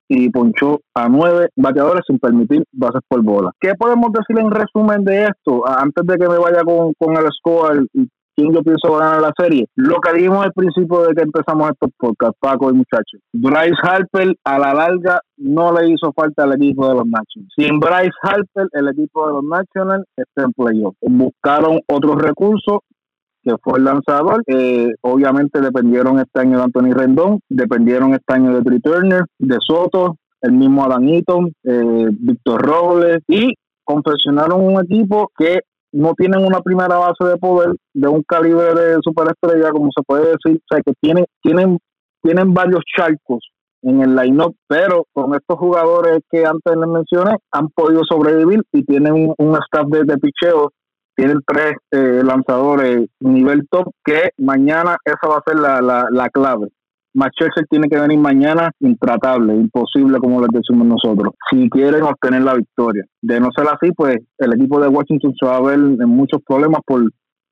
y ponchó a nueve bateadores sin permitir bases por bola. ¿Qué podemos decir en resumen de esto? Antes de que me vaya con, con el score y quién yo pienso ganar la serie. Lo que dijimos al principio de que empezamos estos podcasts, Paco y muchachos. Bryce Harper a la larga no le hizo falta al equipo de los Nationals. Sin Bryce Harper, el equipo de los Nationals está en playoff. Buscaron otros recursos que fue el lanzador. Eh, obviamente dependieron este año de Anthony Rendón, dependieron este año de Trey Turner, de Soto, el mismo Adam Eaton, eh, Víctor Robles y confeccionaron un equipo que no tienen una primera base de poder de un calibre de superestrella, como se puede decir, o sea, que tienen, tienen, tienen varios charcos en el line-up, pero con estos jugadores que antes les mencioné, han podido sobrevivir y tienen un, staff de, de picheo tienen tres eh, lanzadores nivel top que mañana esa va a ser la, la, la clave. Manchester tiene que venir mañana intratable, imposible como les decimos nosotros, si quieren obtener la victoria. De no ser así, pues el equipo de Washington se va a ver en muchos problemas por,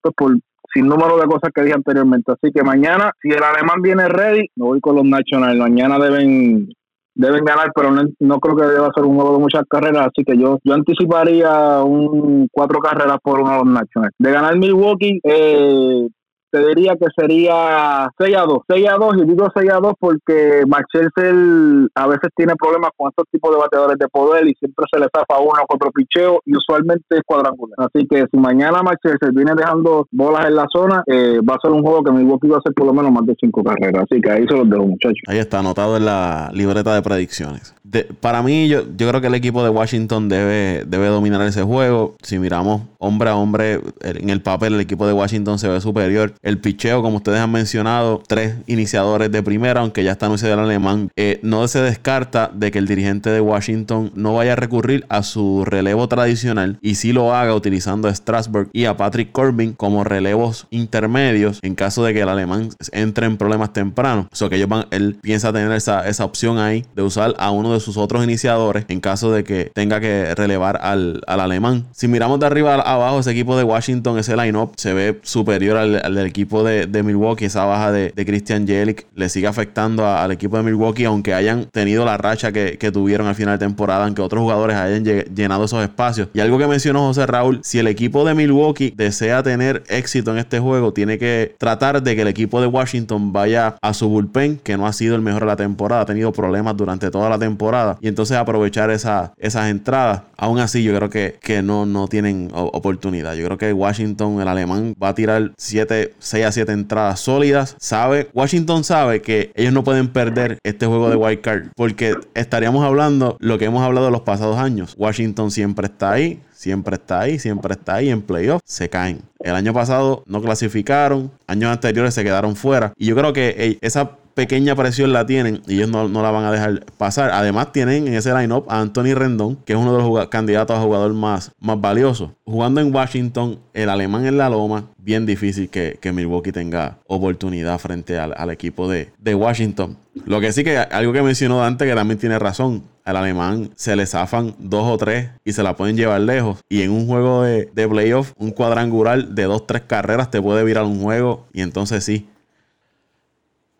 pues, por sin número de cosas que dije anteriormente. Así que mañana, si el alemán viene ready, me voy con los Nationals. Mañana deben deben ganar, pero no, creo que deba ser un juego de muchas carreras, así que yo yo anticiparía un cuatro carreras por uno de los Nationals. De ganar Milwaukee, eh, te diría que sería 6 a 2. 6 a 2, y digo 6 a 2 porque Max a veces tiene problemas con estos tipos de bateadores de poder y siempre se le zafa uno con picheo y usualmente es cuadrangular. Así que si mañana Max viene dejando bolas en la zona, eh, va a ser un juego que Milwaukee va a hacer por lo menos más de 5 carreras. Así que ahí se los dejo, muchachos. Ahí está anotado en la libreta de predicciones. para mí, yo, yo creo que el equipo de Washington debe, debe dominar ese juego. Si miramos hombre a hombre en el papel, el equipo de Washington se ve superior. El picheo, como ustedes han mencionado, tres iniciadores de primera, aunque ya está no el alemán. Eh, no se descarta de que el dirigente de Washington no vaya a recurrir a su relevo tradicional y si lo haga utilizando a Strasburg y a Patrick Corbin como relevos intermedios en caso de que el alemán entre en problemas tempranos. O sea que ellos van, él piensa tener esa, esa opción ahí de usar a uno de sus otros iniciadores en caso de que tenga que relevar al, alemán. Si miramos de arriba abajo, ese equipo de Washington, ese line-up se ve superior al, del equipo de, Milwaukee. Esa baja de, Christian Jelic le sigue afectando al equipo de Milwaukee, aunque hayan tenido la racha que, tuvieron al final de temporada, aunque otros jugadores hayan llenado esos espacios. Y algo que mencionó José Raúl, si el equipo de Milwaukee desea tener éxito en este juego, tiene que tratar de que el equipo de Washington vaya a su bullpen, que no ha sido el mejor de la temporada, ha tenido problemas durante toda la temporada, y entonces aprovechar esa, esas entradas. Aún así, yo creo que, que no, no tienen oportunidad. Yo creo que Washington, el alemán, va a tirar 7, 6 a 7 entradas sólidas. Sabe, Washington sabe que ellos no pueden perder este juego de wild card porque estaríamos hablando lo que hemos hablado los pasados años. Washington siempre está ahí, siempre está ahí, siempre está ahí en playoffs, se caen. El año pasado no clasificaron, años anteriores se quedaron fuera. Y yo creo que esa pequeña presión la tienen y ellos no, la van a dejar pasar. Además, tienen en ese line-up a Anthony Rendón, que es uno de los candidatos a jugador más, más valioso. Jugando en Washington, el alemán en la loma, bien difícil que, Milwaukee tenga oportunidad frente al, equipo de, de, Washington. Lo que sí que algo que mencionó antes que también tiene razón. Al alemán se le zafan dos o tres y se la pueden llevar lejos. Y en un juego de, de playoff, un cuadrangular de dos, tres carreras te puede virar un juego. Y entonces sí,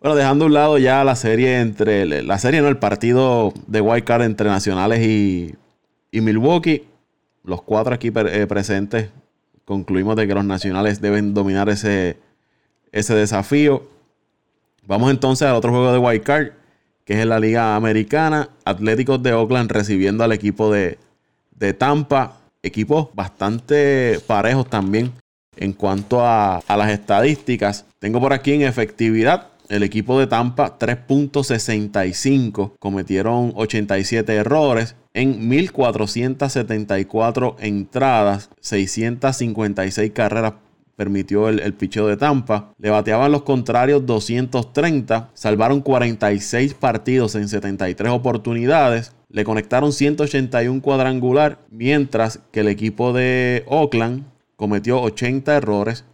bueno, dejando a un lado ya la serie entre. La serie, no, el partido de White Card entre Nacionales y, Milwaukee. Los cuatro aquí eh, presentes concluimos de que los Nacionales deben dominar ese, ese desafío. Vamos entonces al otro juego de White Card, que es en la Liga Americana. Atléticos de Oakland recibiendo al equipo de, de Tampa. Equipos bastante parejos también en cuanto a, a las estadísticas. Tengo por aquí en efectividad el equipo de Tampa 3.65 cometieron 87 errores en 1474 entradas, 656 carreras permitió el, el, picheo de Tampa. Le bateaban los contrarios 230, salvaron 46 partidos en 73 oportunidades. Le conectaron 181 cuadrangular, mientras que el equipo de Oakland cometió 80 errores,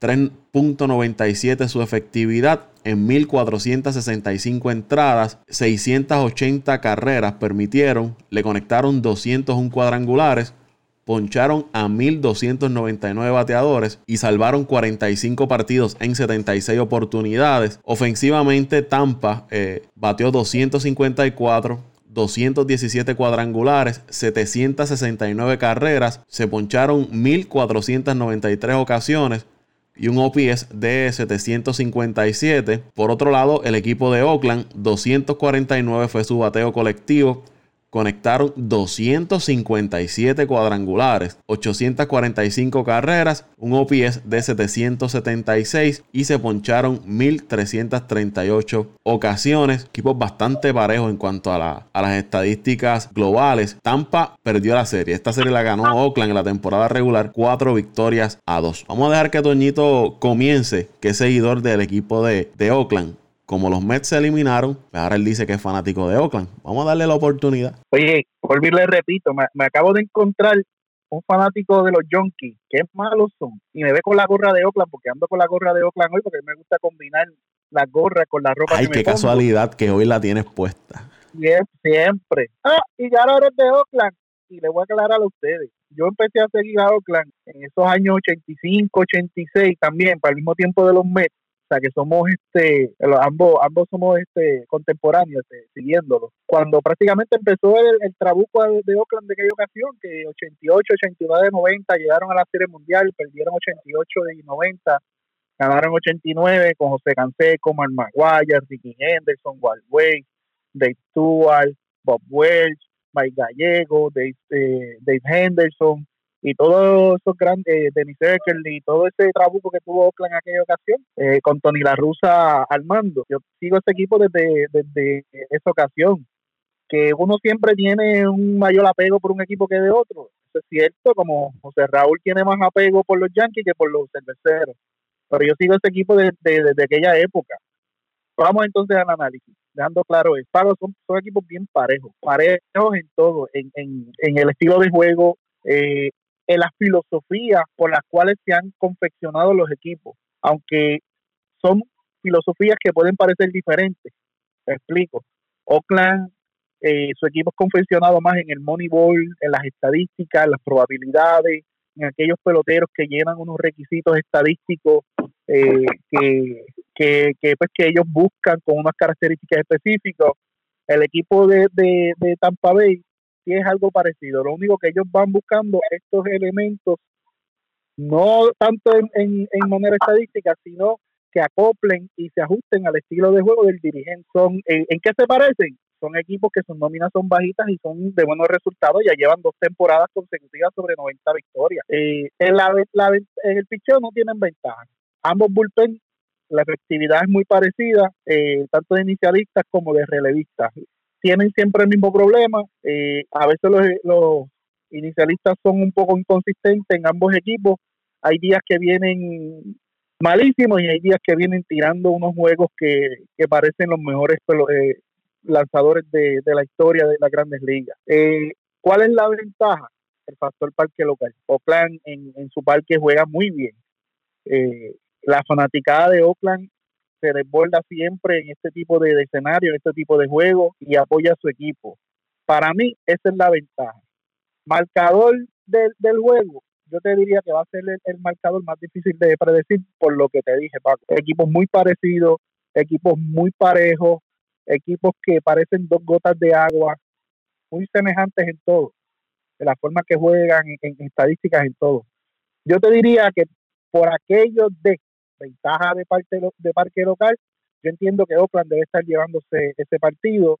3.97 su efectividad en 1.465 entradas, 680 carreras permitieron, le conectaron 201 cuadrangulares, poncharon a 1.299 bateadores y salvaron 45 partidos en 76 oportunidades. Ofensivamente, Tampa eh, bateó 254, 217 cuadrangulares, 769 carreras, se poncharon 1.493 ocasiones, y un OPS de 757. Por otro lado, el equipo de Oakland, 249 fue su bateo colectivo conectaron 257 cuadrangulares, 845 carreras, un OPS de 776 y se poncharon 1338 ocasiones. Equipos bastante parejos en cuanto a, las estadísticas globales. Tampa perdió la serie. Esta serie la ganó Oakland en la temporada regular, 4 victorias a 2. Vamos a dejar que Toñito comience, que es seguidor del equipo de, de Oakland como los Mets se eliminaron, pues ahora él dice que es fanático de Oakland. Vamos a darle la oportunidad. Oye, por le repito, me, acabo de encontrar un fanático de los Junkies, que malos son, y me ve con la gorra de Oakland, porque ando con la gorra de Oakland hoy, porque me gusta combinar la gorra con la ropa Ay, qué casualidad que hoy la tienes puesta. Siempre, Ah, y ya ahora eres de Oakland, y le voy a aclarar a ustedes. Yo empecé a seguir a Oakland en esos años 85, 86 también, para el mismo tiempo de los Mets que somos este ambos ambos somos este contemporáneos este, siguiéndolo. Cuando prácticamente empezó el, trabuco de, Oakland de aquella ocasión que 88 89 de 90 llegaron a la serie mundial perdieron 88 de 90 ganaron 89 con José Canseco, Mark Maguire, Ricky Henderson, Walt Way, Dave Stewart, Bob Welch, Mike Gallego, Dave, eh, Dave Henderson, y todos esos grandes, eh, Denis y todo ese trabuco que tuvo Oakland en aquella ocasión, eh, con Tony La Russa al mando. Yo sigo este equipo desde, desde esa ocasión. que uno siempre tiene un mayor apego por un equipo que de otro. Eso es cierto, como José Raúl tiene más apego por los Yankees que por los cerveceros. Pero yo sigo ese equipo desde de, aquella época. Vamos entonces al análisis, dejando claro esto. Son, son equipos bien parejos, parejos en todo, en, en, en el estilo de juego, eh, en las filosofías por las cuales se han confeccionado los equipos, aunque son filosofías que pueden parecer diferentes. Te explico. Oakland, eh, su equipo es confeccionado más en el Moneyball, en las estadísticas, en las probabilidades, en aquellos peloteros que llenan unos requisitos estadísticos eh, que, que, pues, que ellos buscan con unas características específicas. El equipo de, de, de Tampa Bay sí es algo parecido. Lo único que ellos van buscando estos elementos, no tanto en, en, manera estadística, sino que acoplen y se ajusten al estilo de juego del dirigente. Son, ¿en, qué se parecen? Son equipos que sus nóminas son bajitas y son de buenos resultados. Ya llevan dos temporadas consecutivas sobre 90 victorias. Eh, en el picheo no tienen ventaja. Ambos bullpen la efectividad es muy parecida, eh, tanto de inicialistas como de relevistas tienen siempre el mismo problema. Eh, a veces los, inicialistas son un poco inconsistentes en ambos equipos. Hay días que vienen malísimos y hay días que vienen tirando unos juegos que, parecen los mejores eh, lanzadores de, la historia de las grandes ligas. Eh, ¿Cuál es la ventaja? El factor parque local. Oakland en, en su parque juega muy bien. la fanaticada de Oakland se desborda siempre en este tipo de, escenario, en este tipo de juego y apoya a su equipo. Para mí, esa es la ventaja. Marcador del, del juego, yo te diría que va a ser el, marcador más difícil de predecir por lo que te dije, Paco. Equipos muy parecidos, equipos muy parejos, equipos que parecen dos gotas de agua, muy semejantes en todo, de la forma que juegan, en, en estadísticas, en todo. Yo te diría que por aquello de ventaja de parte de parque local. Yo entiendo que Oakland debe estar llevándose ese partido,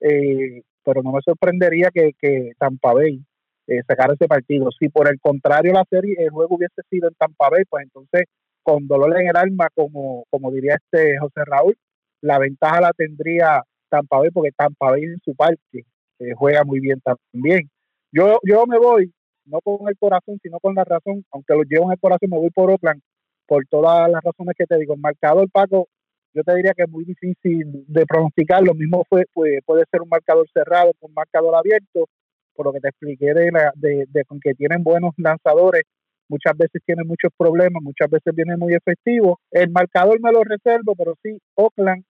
eh, pero no me sorprendería que, que Tampa Bay eh, sacara ese partido. Si por el contrario la serie, el juego hubiese sido en Tampa Bay, pues entonces con dolor en el alma, como, como diría este José Raúl, la ventaja la tendría Tampa Bay porque Tampa Bay en su parque eh, juega muy bien también. Yo, yo me voy, no con el corazón, sino con la razón, aunque lo llevo en el corazón, me voy por Oakland, por todas las razones que te digo. El marcador, Paco, yo te diría que es muy difícil de pronosticar. Lo mismo fue, puede, puede ser un marcador cerrado, un marcador abierto, por lo que te expliqué de, la, de, de que tienen buenos lanzadores. Muchas veces tienen muchos problemas, muchas veces vienen muy efectivos. El marcador me lo reservo, pero sí, Oakland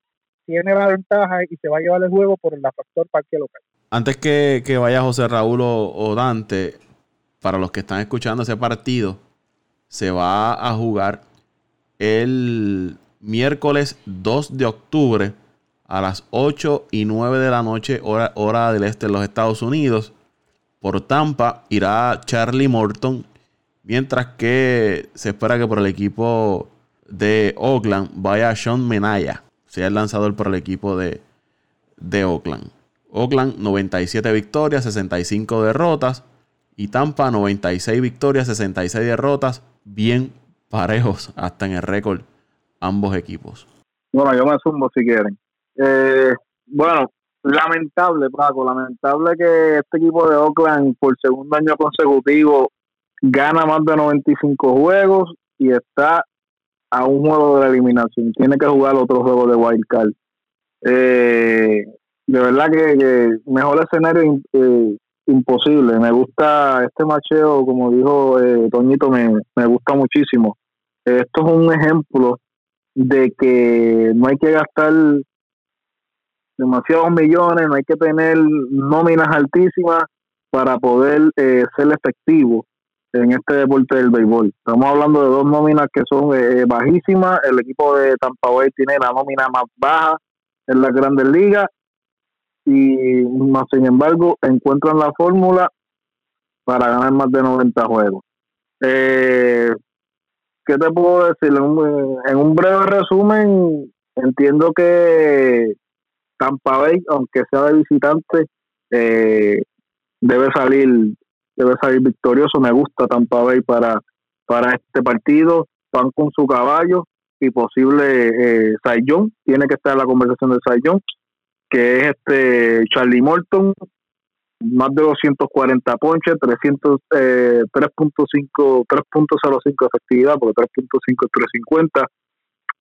tiene la ventaja y se va a llevar el juego por el factor parque local. Antes que, que vaya José Raúl o Dante, para los que están escuchando ese partido, se va a jugar el miércoles 2 de octubre a las 8 y 9 de la noche, hora, hora del este de los Estados Unidos. Por Tampa irá Charlie Morton, mientras que se espera que por el equipo de Oakland vaya Sean Menaya, sea el lanzador por el equipo de, de Oakland. Oakland 97 victorias, 65 derrotas. Y Tampa 96 victorias, 66 derrotas. Bien parejos hasta en el récord ambos equipos. Bueno, yo me sumo si quieren. Eh, bueno, lamentable, Paco, lamentable que este equipo de Oakland por segundo año consecutivo gana más de 95 juegos y está a un juego de la eliminación. Tiene que jugar otro juego de wild card. Eh, de verdad que, mejor escenario eh, imposible. Me gusta este macheo, como dijo eh, Toñito, me, me gusta muchísimo. Esto es un ejemplo de que no hay que gastar demasiados millones, no hay que tener nóminas altísimas para poder eh, ser efectivo en este deporte del béisbol. Estamos hablando de dos nóminas que son eh, bajísimas. El equipo de Tampa Bay tiene la nómina más baja en las grandes ligas y más sin embargo encuentran la fórmula para ganar más de 90 juegos. Eh, ¿Qué te puedo decir? En un, breve resumen, entiendo que Tampa Bay, aunque sea de visitante, eh, debe salir debe salir victorioso. Me gusta Tampa Bay para, para este partido. Van con su caballo y posible eh, Tiene que estar en la conversación de Saiyón que es este Charlie Morton, más de 240 ponches, 300, eh, 3.5, 3.05 efectividad, porque 3.5 es 350,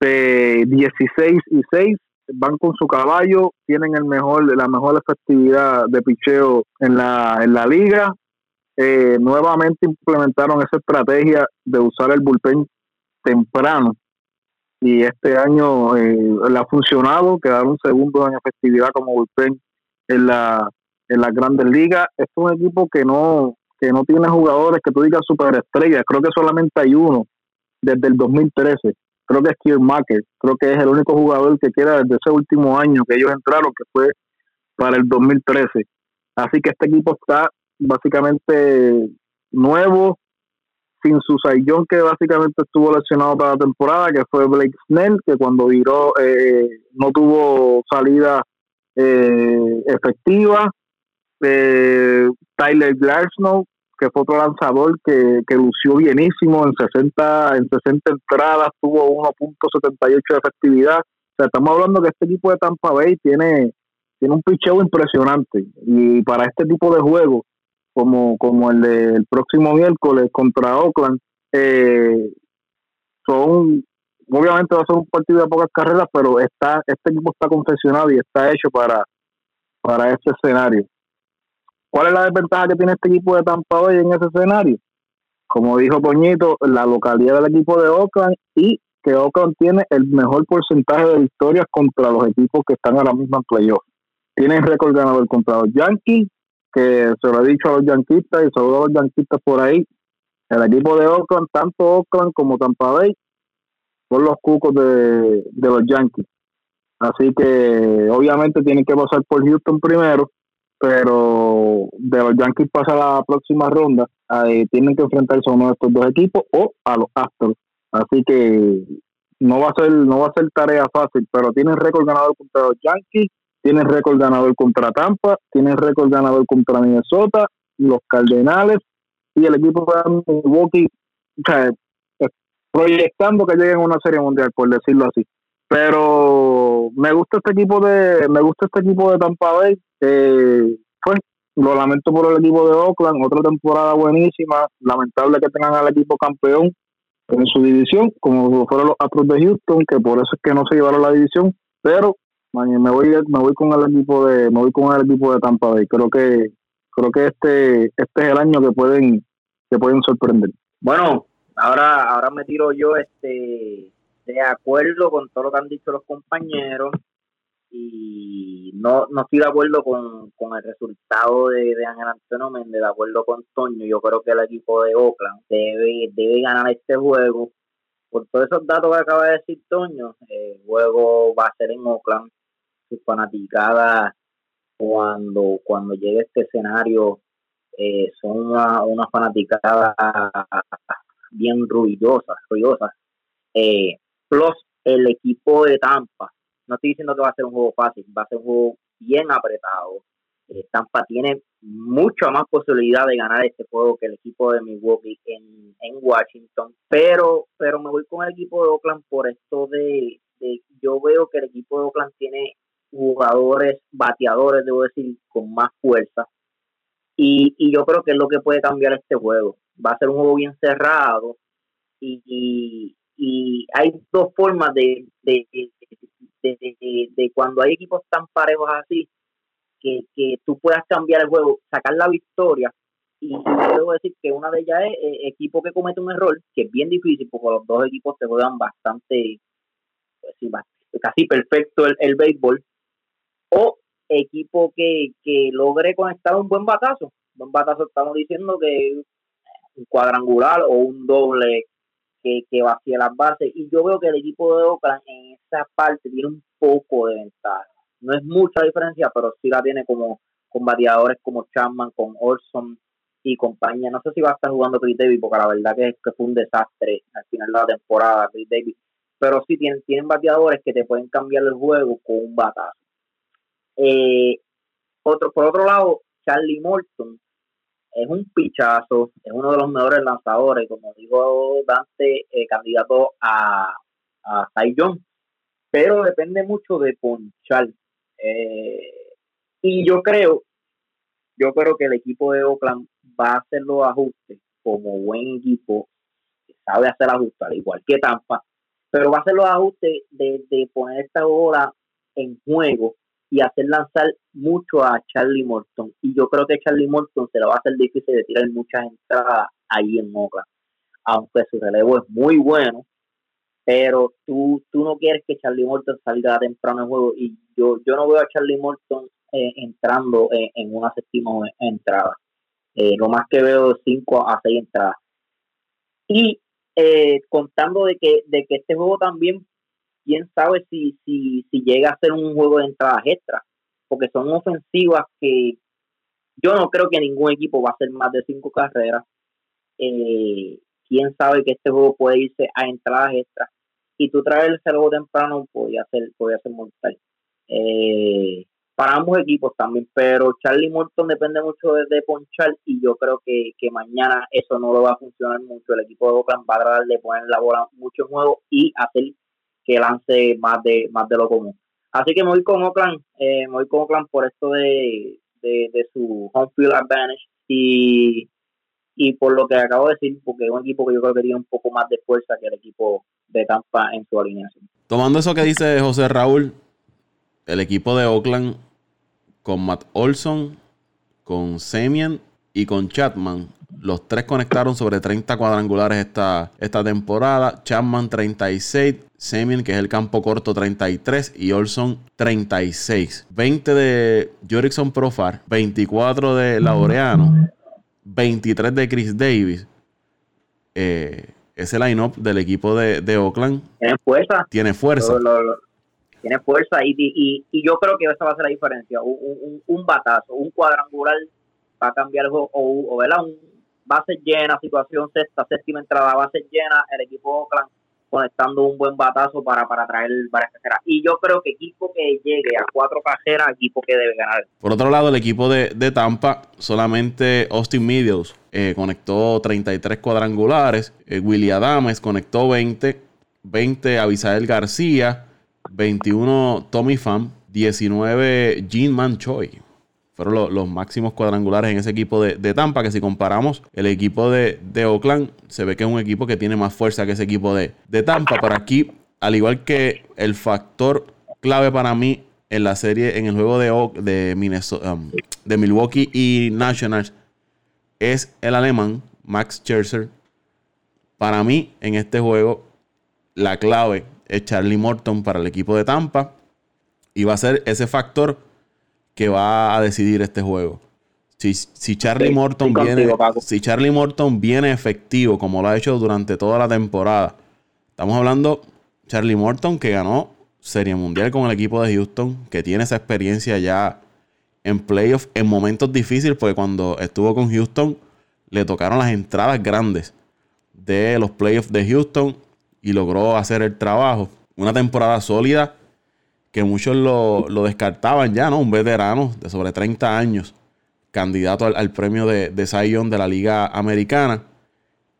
eh, 16 y 6, van con su caballo, tienen el mejor, la mejor efectividad de picheo en la, en la liga. Eh, nuevamente implementaron esa estrategia de usar el bullpen temprano y este año eh, le ha funcionado, quedaron segundo en efectividad como bullpen en la en las grandes ligas. es un equipo que no que no tiene jugadores que tú digas superestrellas. Creo que solamente hay uno desde el 2013. Creo que es Kiermaker. Creo que es el único jugador que queda desde ese último año que ellos entraron, que fue para el 2013. Así que este equipo está básicamente nuevo, sin su Saiyón que básicamente estuvo lesionado para la temporada, que fue Blake Snell, que cuando viró eh, no tuvo salida eh, efectiva eh, Tyler Glasnow, que fue otro lanzador que, que lució bienísimo en 60 en 60 entradas, tuvo 1.78 de efectividad. O sea, estamos hablando que este equipo de Tampa Bay tiene, tiene un picheo impresionante y para este tipo de juegos, como, como el del próximo miércoles contra Oakland, eh, son obviamente va a ser un partido de pocas carreras, pero está este equipo está confeccionado y está hecho para, para este escenario. ¿Cuál es la desventaja que tiene este equipo de Tampa Bay en ese escenario? Como dijo Poñito, la localidad del equipo de Oakland y que Oakland tiene el mejor porcentaje de victorias contra los equipos que están ahora mismo en playoff. Tienen récord ganador contra los Yankees, que se lo he dicho a los yanquistas y sobre los yanquistas por ahí. El equipo de Oakland, tanto Oakland como Tampa Bay, son los cucos de, de los Yankees. Así que obviamente tienen que pasar por Houston primero pero de los Yankees pasa la próxima ronda, tienen que enfrentarse a uno de estos dos equipos o a los Astros. Así que no va a ser no va a ser tarea fácil, pero tienen récord ganador contra los Yankees, tienen récord ganador contra Tampa, tienen récord ganador contra Minnesota, los Cardenales y el equipo de Milwaukee, proyectando que lleguen a una serie mundial, por decirlo así. Pero me gusta este equipo de me gusta este equipo de Tampa Bay eh, pues lo lamento por el equipo de Oakland, otra temporada buenísima, lamentable que tengan al equipo campeón en su división, como fueron los Astros de Houston, que por eso es que no se llevaron la división, pero me voy me voy con el equipo de me voy con el equipo de Tampa Bay. Creo que creo que este este es el año que pueden que pueden sorprender. Bueno, ahora ahora me tiro yo este de acuerdo con todo lo que han dicho los compañeros y no, no estoy de acuerdo con, el resultado de, de Ángel Antonio Méndez, de acuerdo con Toño, yo creo que el equipo de Oakland debe, debe ganar este juego. Por todos esos datos que acaba de decir Toño, el juego va a ser en Oakland, su fanaticada cuando, cuando llegue este escenario eh, son una, una fanaticada bien ruidosas, ruidosas. Eh, plus el equipo de Tampa no estoy diciendo que va a ser un juego fácil, va a ser un juego bien apretado. Eh, Tampa tiene mucha más posibilidad de ganar este juego que el equipo de Milwaukee en Washington, pero pero me voy con el equipo de Oakland por esto de, yo veo que el equipo de Oakland tiene jugadores bateadores, debo decir, con más fuerza. Y, y yo creo que es lo que puede cambiar este juego. Va a ser un juego bien cerrado y, y, hay dos formas de, de, de, cuando hay equipos tan parejos así, que, que tú puedas cambiar el juego, sacar la victoria. Y debo decir que una de ellas es eh, equipo que comete un error, que es bien difícil, porque los dos equipos se juegan bastante, pues casi perfecto el, el béisbol, o equipo que, que logre conectar un buen batazo. Un buen batazo estamos diciendo que un cuadrangular o un doble que, que vacía las bases. Y yo veo que el equipo de Oakland en esa parte tiene un poco de ventaja. No es mucha diferencia, pero sí la tiene como con variadores como Chapman, con Orson y compañía. No sé si va a estar jugando Chris Davis, porque la verdad que, que fue un desastre al final de la temporada, Chris Davis. Pero sí tienen, tienen bateadores que te pueden cambiar el juego con un batazo. Eh, otro, por otro lado, Charlie Morton es un pichazo, es uno de los mejores lanzadores, como dijo Dante, eh, candidato a, a Cy pero depende mucho de ponchar. Eh, Y yo creo, yo creo que el equipo de Oakland va a hacer los ajustes como buen equipo, que sabe hacer ajustes, al igual que Tampa, pero va a hacer los ajustes de, de poner esta bola en juego y hacer lanzar mucho a Charlie Morton. Y yo creo que Charlie Morton se lo va a hacer difícil de tirar muchas entradas ahí en Oakland. Aunque su relevo es muy bueno, pero tú, tú no quieres que Charlie Morton salga temprano en juego. Y yo, yo no veo a Charlie Morton eh, entrando en, una séptima entrada. Eh, lo más que veo es 5 a 6 entradas. Y eh, contando de que, de que este juego también quién sabe si, si, si llega a ser un juego de entradas extra, porque son ofensivas que yo no creo que ningún equipo va a hacer más de cinco carreras. Eh, quién sabe que este juego puede irse a entradas extras y tú traer el temprano podría ser, podría ser mortal. Eh, para ambos equipos también, pero Charlie Morton depende mucho de, ponchar y yo creo que, que, mañana eso no lo va a funcionar mucho. El equipo de Oakland va a tratar de poner la bola mucho en y hacer que lance más de más de lo común. Así que me voy con Oakland, eh, me voy con Oakland por esto de, de, su home field advantage y, y por lo que acabo de decir, porque es un equipo que yo creo que tiene un poco más de fuerza que el equipo de Tampa en su alineación. Tomando eso que dice José Raúl, el equipo de Oakland con Matt Olson, con Semien y con Chatman los tres conectaron sobre 30 cuadrangulares esta, esta temporada. Chapman 36, Semien, que es el campo corto, 33 y Olson 36. 20 de Jorickson Profar, 24 de Laureano, 23 de Chris Davis. Eh, ese line-up del equipo de, Oakland. Tiene fuerza. Tiene fuerza. tiene fuerza y, yo creo que esa va a ser la diferencia. Un, un, batazo, un cuadrangular va a cambiar el juego o, o un base llena, situación sexta, séptima entrada, base llena, el equipo Oakland conectando un buen batazo para, para traer varias cajeras. Y yo creo que equipo que llegue a cuatro cajeras, equipo que debe ganar. Por otro lado, el equipo de, Tampa, solamente Austin Meadows eh, conectó 33 cuadrangulares, eh, Willy Adames conectó 20, 20 Abisael García, 21 Tommy Pham, 19 Gene Manchoy fueron los máximos cuadrangulares en ese equipo de, Tampa, que si comparamos el equipo de, Oakland, se ve que es un equipo que tiene más fuerza que ese equipo de, Tampa. Pero aquí, al igual que el factor clave para mí en la serie, en el juego de, de, Minnesota, um, de Milwaukee y Nationals, es el alemán Max Scherzer. Para mí, en este juego, la clave es Charlie Morton para el equipo de Tampa. Y va a ser ese factor que va a decidir este juego. Si, si Charlie Morton viene, si Charlie Morton viene efectivo como lo ha hecho durante toda la temporada, estamos hablando Charlie Morton que ganó Serie Mundial con el equipo de Houston, que tiene esa experiencia ya en playoffs en momentos difíciles, porque cuando estuvo con Houston le tocaron las entradas grandes de los playoffs de Houston y logró hacer el trabajo. Una temporada sólida que muchos lo, descartaban ya, ¿no? Un veterano de sobre 30 años, candidato al, premio de, de Zion de la Liga Americana.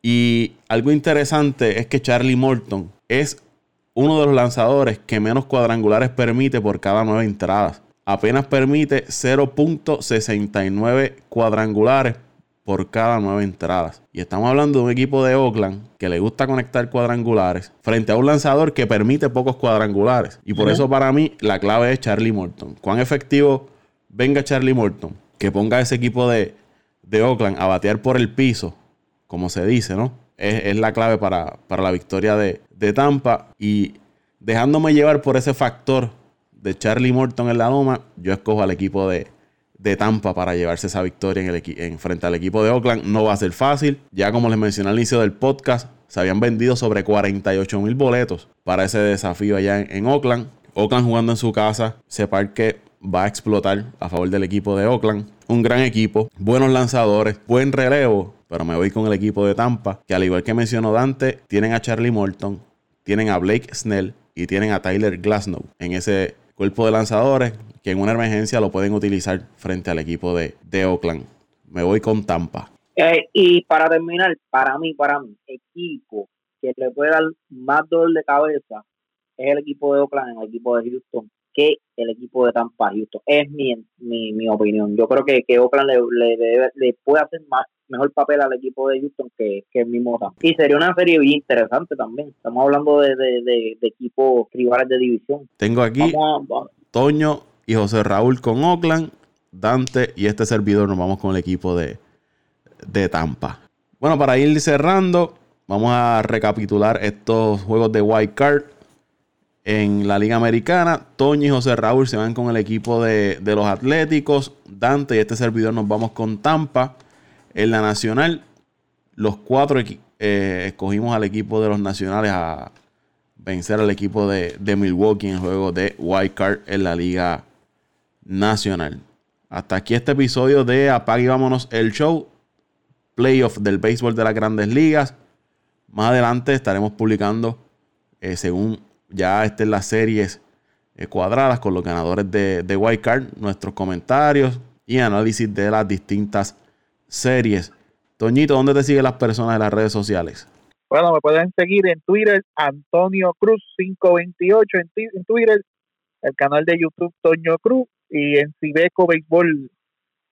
Y algo interesante es que Charlie Morton es uno de los lanzadores que menos cuadrangulares permite por cada nueve entradas. Apenas permite 0.69 cuadrangulares por cada nueve entradas. Y estamos hablando de un equipo de Oakland que le gusta conectar cuadrangulares frente a un lanzador que permite pocos cuadrangulares. Y por eso para mí la clave es Charlie Morton. ¿Cuán efectivo venga Charlie Morton? Que ponga ese equipo de, de Oakland a batear por el piso, como se dice, ¿no? Es, la clave para, la victoria de, de Tampa. Y dejándome llevar por ese factor de Charlie Morton en la loma, yo escojo al equipo de, de Tampa para llevarse esa victoria en, el en frente al equipo de Oakland. No va a ser fácil. Ya como les mencioné al inicio del podcast, se habían vendido sobre 48 mil boletos para ese desafío allá en, Oakland. Oakland jugando en su casa, ese parque va a explotar a favor del equipo de Oakland. Un gran equipo, buenos lanzadores, buen relevo, pero me voy con el equipo de Tampa, que al igual que mencionó Dante, tienen a Charlie Morton, tienen a Blake Snell y tienen a Tyler Glasnow en ese cuerpo de lanzadores que en una emergencia lo pueden utilizar frente al equipo de, de Oakland. Me voy con Tampa. Eh, y para terminar, para mí, para mí, equipo que le puede dar más dolor de cabeza es el equipo de Oakland en el equipo de Houston. que el equipo de Tampa Houston. Es mi, mi, mi opinión. Yo creo que, que Oakland le, le, le puede hacer más mejor papel al equipo de Houston que, que el mismo Tampa. Y sería una serie bien interesante también. Estamos hablando de, de, de, equipos rivales de división. Tengo aquí Toño y José Raúl con Oakland, Dante y este servidor nos vamos con el equipo de, de Tampa. Bueno, para ir cerrando, vamos a recapitular estos juegos de White Card en la Liga Americana. Toño y José Raúl se van con el equipo de, de los Atléticos. Dante y este servidor nos vamos con Tampa. En la nacional, los cuatro eh, escogimos al equipo de los nacionales a vencer al equipo de, Milwaukee en juego de White Card en la Liga Nacional. Hasta aquí este episodio de Apague y Vámonos el Show. Playoff del béisbol de las grandes ligas. Más adelante estaremos publicando, eh, según ya estén las series eh, cuadradas con los ganadores de, de White Card, nuestros comentarios y análisis de las distintas series. Toñito, ¿dónde te siguen las personas en las redes sociales? Bueno, me pueden seguir en Twitter, Antonio Cruz 528 en, Twitter, el canal de YouTube Toño Cruz y en Cibeco Béisbol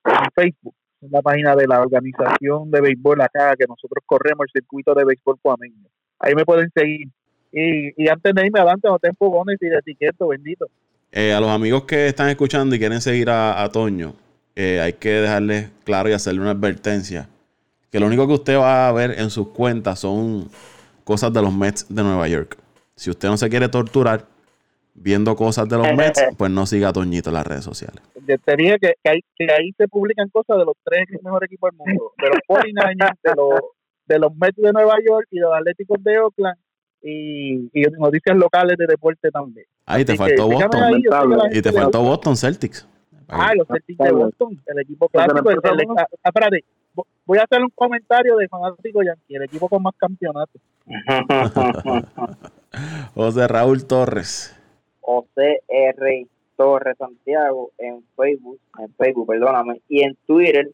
en Facebook, en la página de la organización de béisbol acá que nosotros corremos, el circuito de béisbol Cuameño. Ahí me pueden seguir. Y, antes de irme adelante, no tengo fogones y de etiqueto, bendito. Eh, a los amigos que están escuchando y quieren seguir a Toño, eh, hay que dejarle claro y hacerle una advertencia. Que lo único que usted va a ver en sus cuentas son cosas de los Mets de Nueva York. Si usted no se quiere torturar viendo cosas de los *laughs* Mets, pues no siga a Toñito en las redes sociales. Yo te dije que, ahí se publican cosas de los tres mejores equipos del mundo. De los 49ers, de los, de los Mets de Nueva York y de los Atléticos de Oakland. Y, y noticias locales de deporte también. Ahí te faltó Boston. y te faltó Boston Celtics. Ah, los Celtics de Boston, el equipo clásico. El, ah, espérate, voy a hacer un comentario de fanático Yankee, el equipo con más campeonatos. *laughs* *laughs* José Raúl Torres. José R. Torres Santiago en Facebook, en Facebook, perdóname, y en Twitter.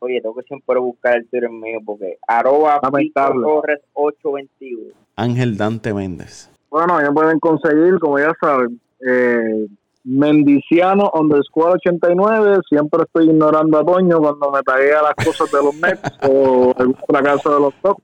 Oye, tengo que siempre buscar el Twitter mío porque arroba Torres 821. Ángel Dante Méndez. Bueno, ya pueden conseguir, como ya saben, eh, Mendiciano underscore 89, siempre estoy ignorando a Toño cuando me taguea las cosas de los Mets *laughs* o el fracaso de los Tops.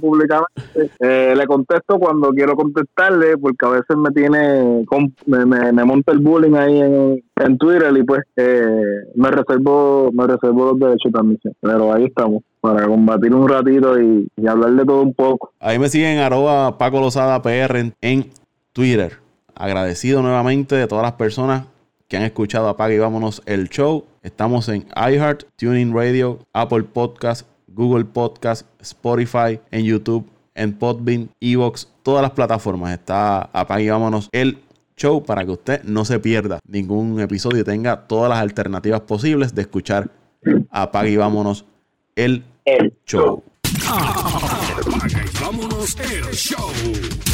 públicamente. Eh, le contesto cuando quiero contestarle porque a veces me tiene, me, me, monta el bullying ahí en, Twitter y pues eh, me reservo me reservo los derechos también. Pero ahí estamos para combatir un ratito y, hablar de todo un poco. Ahí me siguen arroba Paco Lozada PR en Twitter agradecido nuevamente de todas las personas que han escuchado Apaga y Vámonos el show. Estamos en iHeart, Tuning Radio, Apple Podcast, Google Podcast, Spotify, en YouTube, en Podbean, Evox, todas las plataformas. Está Apaga y Vámonos el show para que usted no se pierda ningún episodio y tenga todas las alternativas posibles de escuchar Apaga y Vámonos el, show. Apaga y Vámonos el show.